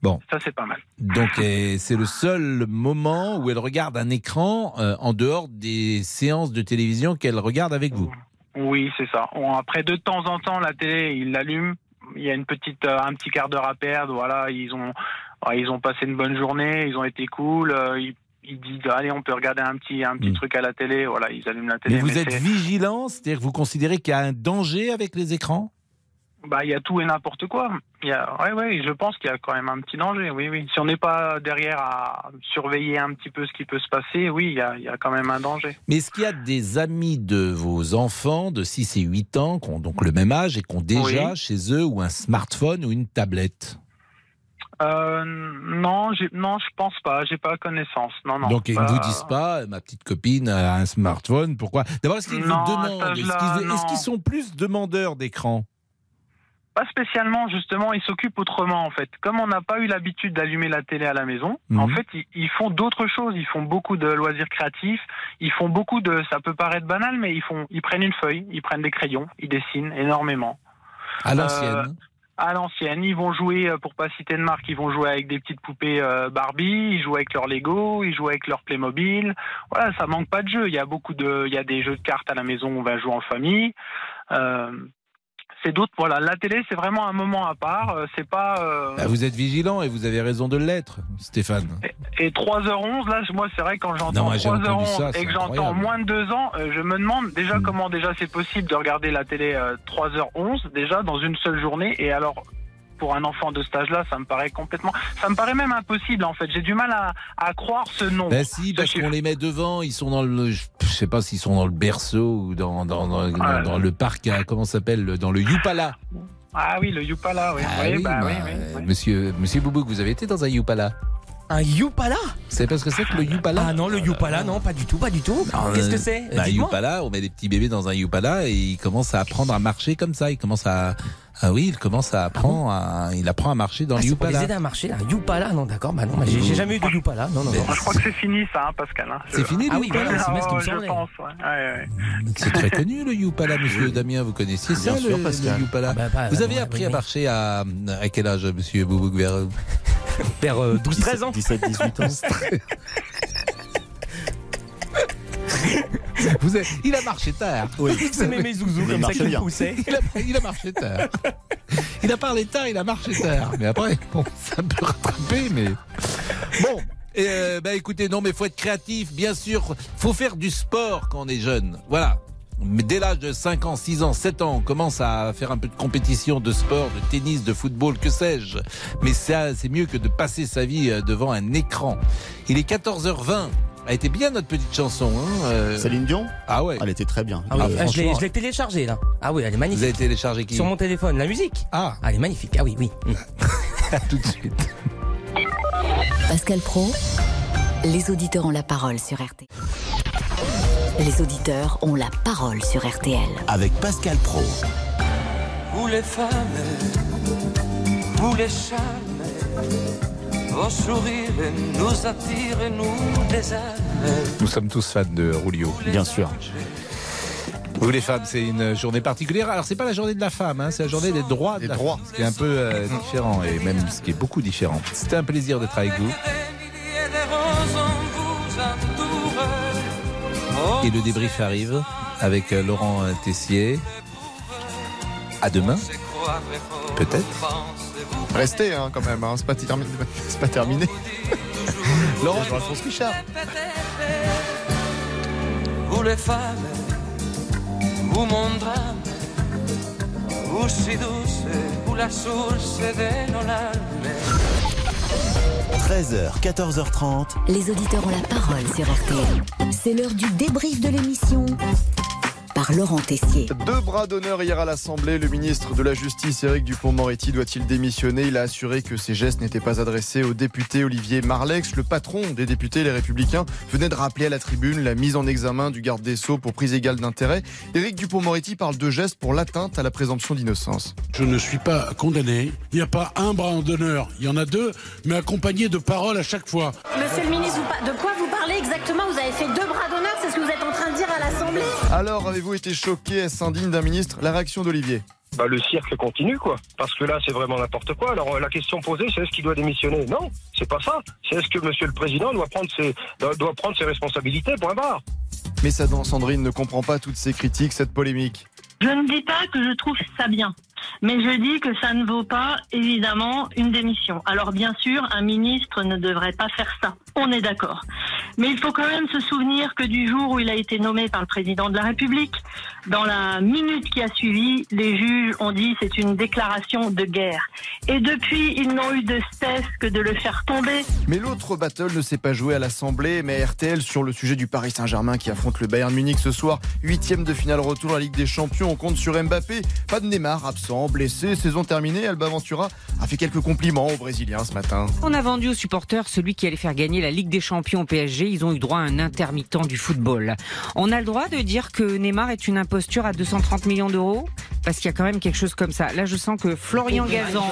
Bon. Ça, c'est pas mal. Donc c'est le seul moment où elle regarde un écran euh, en dehors des séances de télévision qu'elle regarde avec vous. Oui, c'est ça. On- après, de temps en temps, la télé, ils l'allument. Il y a une petite, euh, un petit quart d'heure à perdre. Voilà, ils ont, ah, ils ont passé une bonne journée, ils ont été cool. euh, ils, ils disent, allez, on peut regarder un petit, un petit truc à la télé. Voilà, ils allument la télé. Mais vous êtes vigilant, c'est-à-dire que vous considérez qu'il y a un danger avec les écrans? Bah, il y a tout et n'importe quoi. Il y a, ouais, ouais, je pense qu'il y a quand même un petit danger. Oui, oui. Si on n'est pas derrière à surveiller un petit peu ce qui peut se passer, oui, il y a, il y a quand même un danger. Mais est-ce qu'il y a des amis de vos enfants de 6 et 8 ans qui ont donc le même âge et qui ont déjà Oui. chez eux ou un smartphone ou une tablette? Euh, non, non, je pense pas. J'ai pas connaissance. Non, non. Donc ils ne vous disent pas, ma petite copine a un smartphone, pourquoi? D'abord, est-ce qu'ils vous demandent? Est-ce qu'ils sont plus demandeurs d'écran? Pas spécialement, justement, ils s'occupent autrement en fait. Comme on n'a pas eu l'habitude d'allumer la télé à la maison, Mhm. en fait, ils, ils font d'autres choses. Ils font beaucoup de loisirs créatifs. Ils font beaucoup de. Ça peut paraître banal, mais ils font. Ils prennent une feuille, ils prennent des crayons, ils dessinent énormément. À l'ancienne Euh, à l'ancienne. Ils vont jouer, euh, pour pas citer de marque, ils vont jouer avec des petites poupées euh, Barbie, ils jouent avec leur Lego, ils jouent avec leur Playmobil. Voilà, ça manque pas de jeux. Il y a beaucoup de, il y a des jeux de cartes à la maison, on va jouer en famille. Euh, c'est d'autres. Voilà, la télé, c'est vraiment un moment à part. Euh, C'est pas. euh, Ah, vous êtes vigilant et vous avez raison de l'être, Stéphane. Et 3h11, là, moi, c'est vrai, quand j'entends moi, j'ai entendu 3h11 ça, c'est et que j'entends moins de 2 ans, euh, je me demande déjà comment déjà c'est possible de regarder la télé euh, 3h11, déjà, dans une seule journée. Et alors, pour un enfant de cet âge-là, ça me paraît complètement. Ça me paraît même impossible, en fait. J'ai du mal à, à croire ce nom. Ben si, parce qu'on les met devant, ils sont dans le, je sais pas s'ils sont dans le berceau ou dans, dans, dans, dans- dans le parc, à- comment ça s'appelle, dans le Yupala. Ah oui, le Yupala, oui. Ah oui, oui, bah, bah, oui, oui, oui. Monsieur, monsieur Boubouk, vous avez été dans un Yupala Un Yupala? Vous savez pas ce que c'est que le Yupala? Ah non, le Yupala, non, pas du tout, pas du tout. Qu'est-ce que c'est? bah, Dites-moi. Yupala, on met des petits bébés dans un Yupala et il commence à apprendre à marcher comme ça. Il commence à, ah oui, il commence à apprendre, à, il apprend à marcher dans Ah, le c'est pour les Yupala. aider à marcher, là. Yupala, non, d'accord, bah non, bah, j'ai jamais eu de Yupala, non, non, non. Je crois que c'est fini, ça, hein, Pascal. hein. C'est fini, le Ah oui, Yupala voilà, c'est bien ce qui me semblait. ouais. C'est très connu le Yupala, monsieur Damien, vous connaissiez ça, Bien sûr, le, Pascal. le Yupala? Ah bah, bah, Vous bah, avez ouais, appris à marcher à, à quel âge, monsieur Boubouk vers... Vers euh, 12-13 ans 17-18 ans. Vous avez- Il a marché tard. Oui. C'est mes zouzous Il comme ça. Il a, il a marché tard. Il a parlé tard, il a marché tard. Mais après, bon, ça peut rattraper, mais. Bon. Euh, bah écoutez, non, mais faut être créatif, bien sûr. Faut faire du sport quand on est jeune. Voilà. Mais dès l'âge de 5 ans, 6 ans, 7 ans, on commence à faire un peu de compétition de sport, de tennis, de football, que sais-je. Mais ça, c'est mieux que de passer sa vie euh, devant un écran. Il est 14h20. A été bien notre petite chanson. Hein euh. Céline Dion Ah ouais. Elle était très bien. Ah oui, Ah, ah, je l'ai- franchement. je l'ai téléchargé là. Ah oui, elle est Vous magnifique. avez téléchargé qui Sur mon téléphone, la musique. Ah, Ah, elle est magnifique. Ah oui, oui. Mm. à tout de suite. Pascal Pro, les auditeurs ont la parole sur RTL. Les auditeurs ont la parole sur RTL. Avec Pascal Pro. Vous les femmes, vous les charmes, vos sourires nous attirent et nous désarment. Nous sommes tous fans de Rulio. Bien sûr. Vous les femmes, c'est une journée particulière. Alors c'est pas la journée de la femme, hein, c'est la journée des droits de Des la droits. femme, ce qui est un peu euh, différent et même ce qui est beaucoup différent. C'était un plaisir d'être avec vous. De entourent. Et le débrief arrive avec euh, Laurent euh, Tessier. À demain, peut-être. Restez hein, quand même, hein, c'est pas, terminé- c'est pas terminé. Laurent, Jean-Alphonse Richard. Vous les femmes, vous mon drame, vous si douce, vous la source de nos larmes. 13h, 14h30. Les auditeurs ont la parole sur RTL. C'est l'heure du débrief de l'émission par Laurent Tessier. Deux bras d'honneur hier à l'Assemblée. Le ministre de la Justice, Éric Dupont-Moretti, doit-il démissionner? Il a assuré que ses gestes n'étaient pas adressés au député Olivier Marlex. Le patron des députés Les Républicains venait de rappeler à la tribune la mise en examen du garde des Sceaux pour prise égale d'intérêt. Éric Dupont-Moretti parle de gestes pour l'atteinte à la présomption d'innocence. Je ne suis pas condamné. Il n'y a pas un bras d'honneur. Il y en a deux, mais accompagnés de paroles à chaque fois. Monsieur le ministre, de quoi vous parlez exactement? Vous avez fait deux bras d'honneur, c'est ce que vous êtes en train de dire à l'Assemblée Alors, avez-vous été choqué Est-ce indigne d'un ministre? La réaction d'Olivier? Bah, le cirque continue, quoi. Parce que là, c'est vraiment n'importe quoi. Alors, euh, la question posée, c'est est-ce qu'il doit démissionner? Non, c'est pas ça. C'est est-ce que Monsieur le Président doit prendre ses, doit, doit prendre ses responsabilités, point barre. Mais ça, Sandrine ne comprend pas toutes ces critiques, cette polémique. Je ne dis pas que je trouve ça bien, mais je dis que ça ne vaut pas, évidemment, une démission. Alors bien sûr, un ministre ne devrait pas faire ça. On est d'accord. Mais il faut quand même se souvenir que du jour où il a été nommé par le président de la République, dans la minute qui a suivi, les juges ont dit c'est une déclaration de guerre. Et depuis, ils n'ont eu de cesse que de le faire tomber. Mais l'autre battle ne s'est pas joué à l'Assemblée, mais RTL sur le sujet du Paris Saint-Germain qui affronte le Bayern Munich ce soir. Huitième de finale retour à la Ligue des Champions, on compte sur Mbappé. Pas de Neymar, absent, blessé, saison terminée. Alba Ventura a fait quelques compliments aux Brésiliens ce matin. On a vendu aux supporters celui qui allait faire gagner la Ligue des Champions au PSG. Ils ont eu droit à un intermittent du football. On a le droit de dire que Neymar est une imposture à 230 millions d'euros? Parce qu'il y a quand même quelque chose comme ça. Là, je sens que Florian Gazan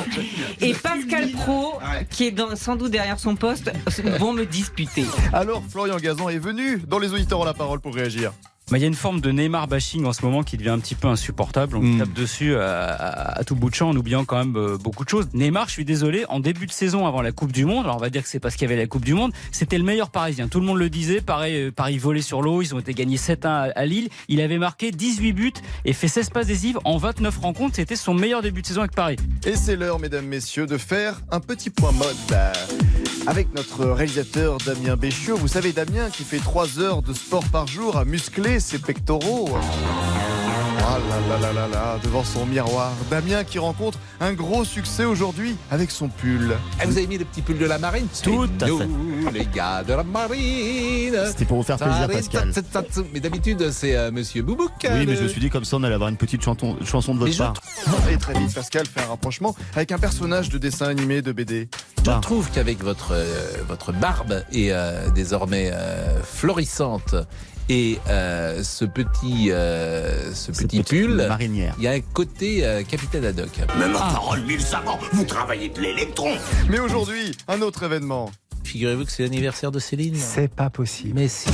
et Pascal Pro, qui est dans- sans doute derrière son poste, vont me disputer. Alors, Florian Gazan est venu dans les auditeurs ont la parole pour réagir. Bah, Il y a une forme de Neymar bashing en ce moment qui devient un petit peu insupportable. On Mm. tape dessus à, à- à tout bout de champ en oubliant quand même euh, beaucoup de choses. Neymar, je suis désolé, en début de saison avant la Coupe du Monde, alors on va dire que c'est parce qu'il y avait la Coupe du Monde, c'était le meilleur parisien. Tout le monde le disait, pareil, euh, Paris volé sur l'eau, ils ont été gagnés 7-1 à, à Lille. Il avait marqué 18 buts et fait 16 passes décisives en 29 rencontres. C'était son meilleur début de saison avec Paris. Et c'est l'heure, mesdames, messieurs, de faire un petit point mode euh, avec notre réalisateur Damien Béchiot. Vous savez, Damien qui fait 3 heures de sport par jour à muscler ses pectoraux. Ah là là là là là, devant son miroir. Damien qui rencontre un gros succès aujourd'hui avec son pull. Ah, vous avez mis le petit pull de la marine? Tout à Nous, fait. les gars de la marine C'était pour vous faire plaisir, Pascal. Mais d'habitude, c'est euh, Monsieur Boubouk. Oui, mais le- je me suis dit comme ça, on allait avoir une petite chanton- chanson de votre Mais part. Et très vite, Pascal fait un rapprochement avec un personnage de dessin animé de BD. Je trouve qu'avec votre, euh, votre barbe est euh, désormais euh, florissante et euh, ce petit, euh, ce petit pull, marinière. il y a un côté euh, capitaine Haddock. Mais ma parole, mille savants, vous travaillez de l'électron. Mais aujourd'hui, un autre événement. Figurez-vous que c'est l'anniversaire de Céline. C'est pas possible. Mais si.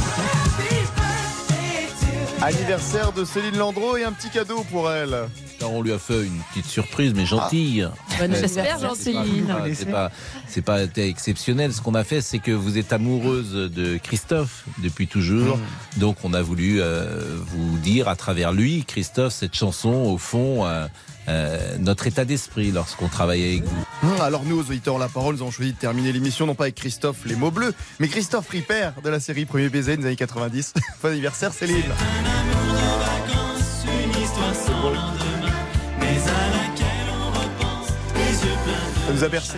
Anniversaire de Céline Landreau et un petit cadeau pour elle. Alors, on lui a fait une petite surprise, mais gentille. Bon Ouais, anniversaire, c'est pas- Gentille. c'est pas- C'est pas, exceptionnel. Ce qu'on a fait, c'est que vous êtes amoureuse de Christophe depuis toujours. Donc, on a voulu euh, vous dire à travers lui, Christophe, cette chanson, au fond, euh, euh, notre état d'esprit lorsqu'on travaille avec vous. Hum, Alors nous, aux auditeurs La Parole, nous avons choisi de terminer l'émission non pas avec Christophe les mots bleus, mais Christophe Ripper de la série Premier baiser des années 90. bon anniversaire Céline. Une histoire sans lendemain, mais à laquelle on repense, les yeux pleins de Ça nous a bercé.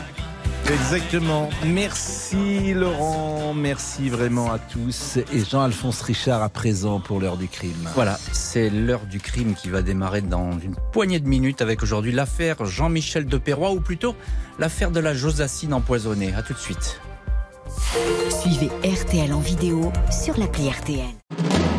Exactement. Merci Laurent, merci vraiment à tous. Et Jean-Alphonse Richard à présent pour l'heure du crime. Voilà, c'est l'heure du crime qui va démarrer dans une poignée de minutes avec aujourd'hui l'affaire Jean-Michel de Perrois ou plutôt l'affaire de la Josacine empoisonnée. À tout de suite. Suivez RTL en vidéo sur l'appli RTL.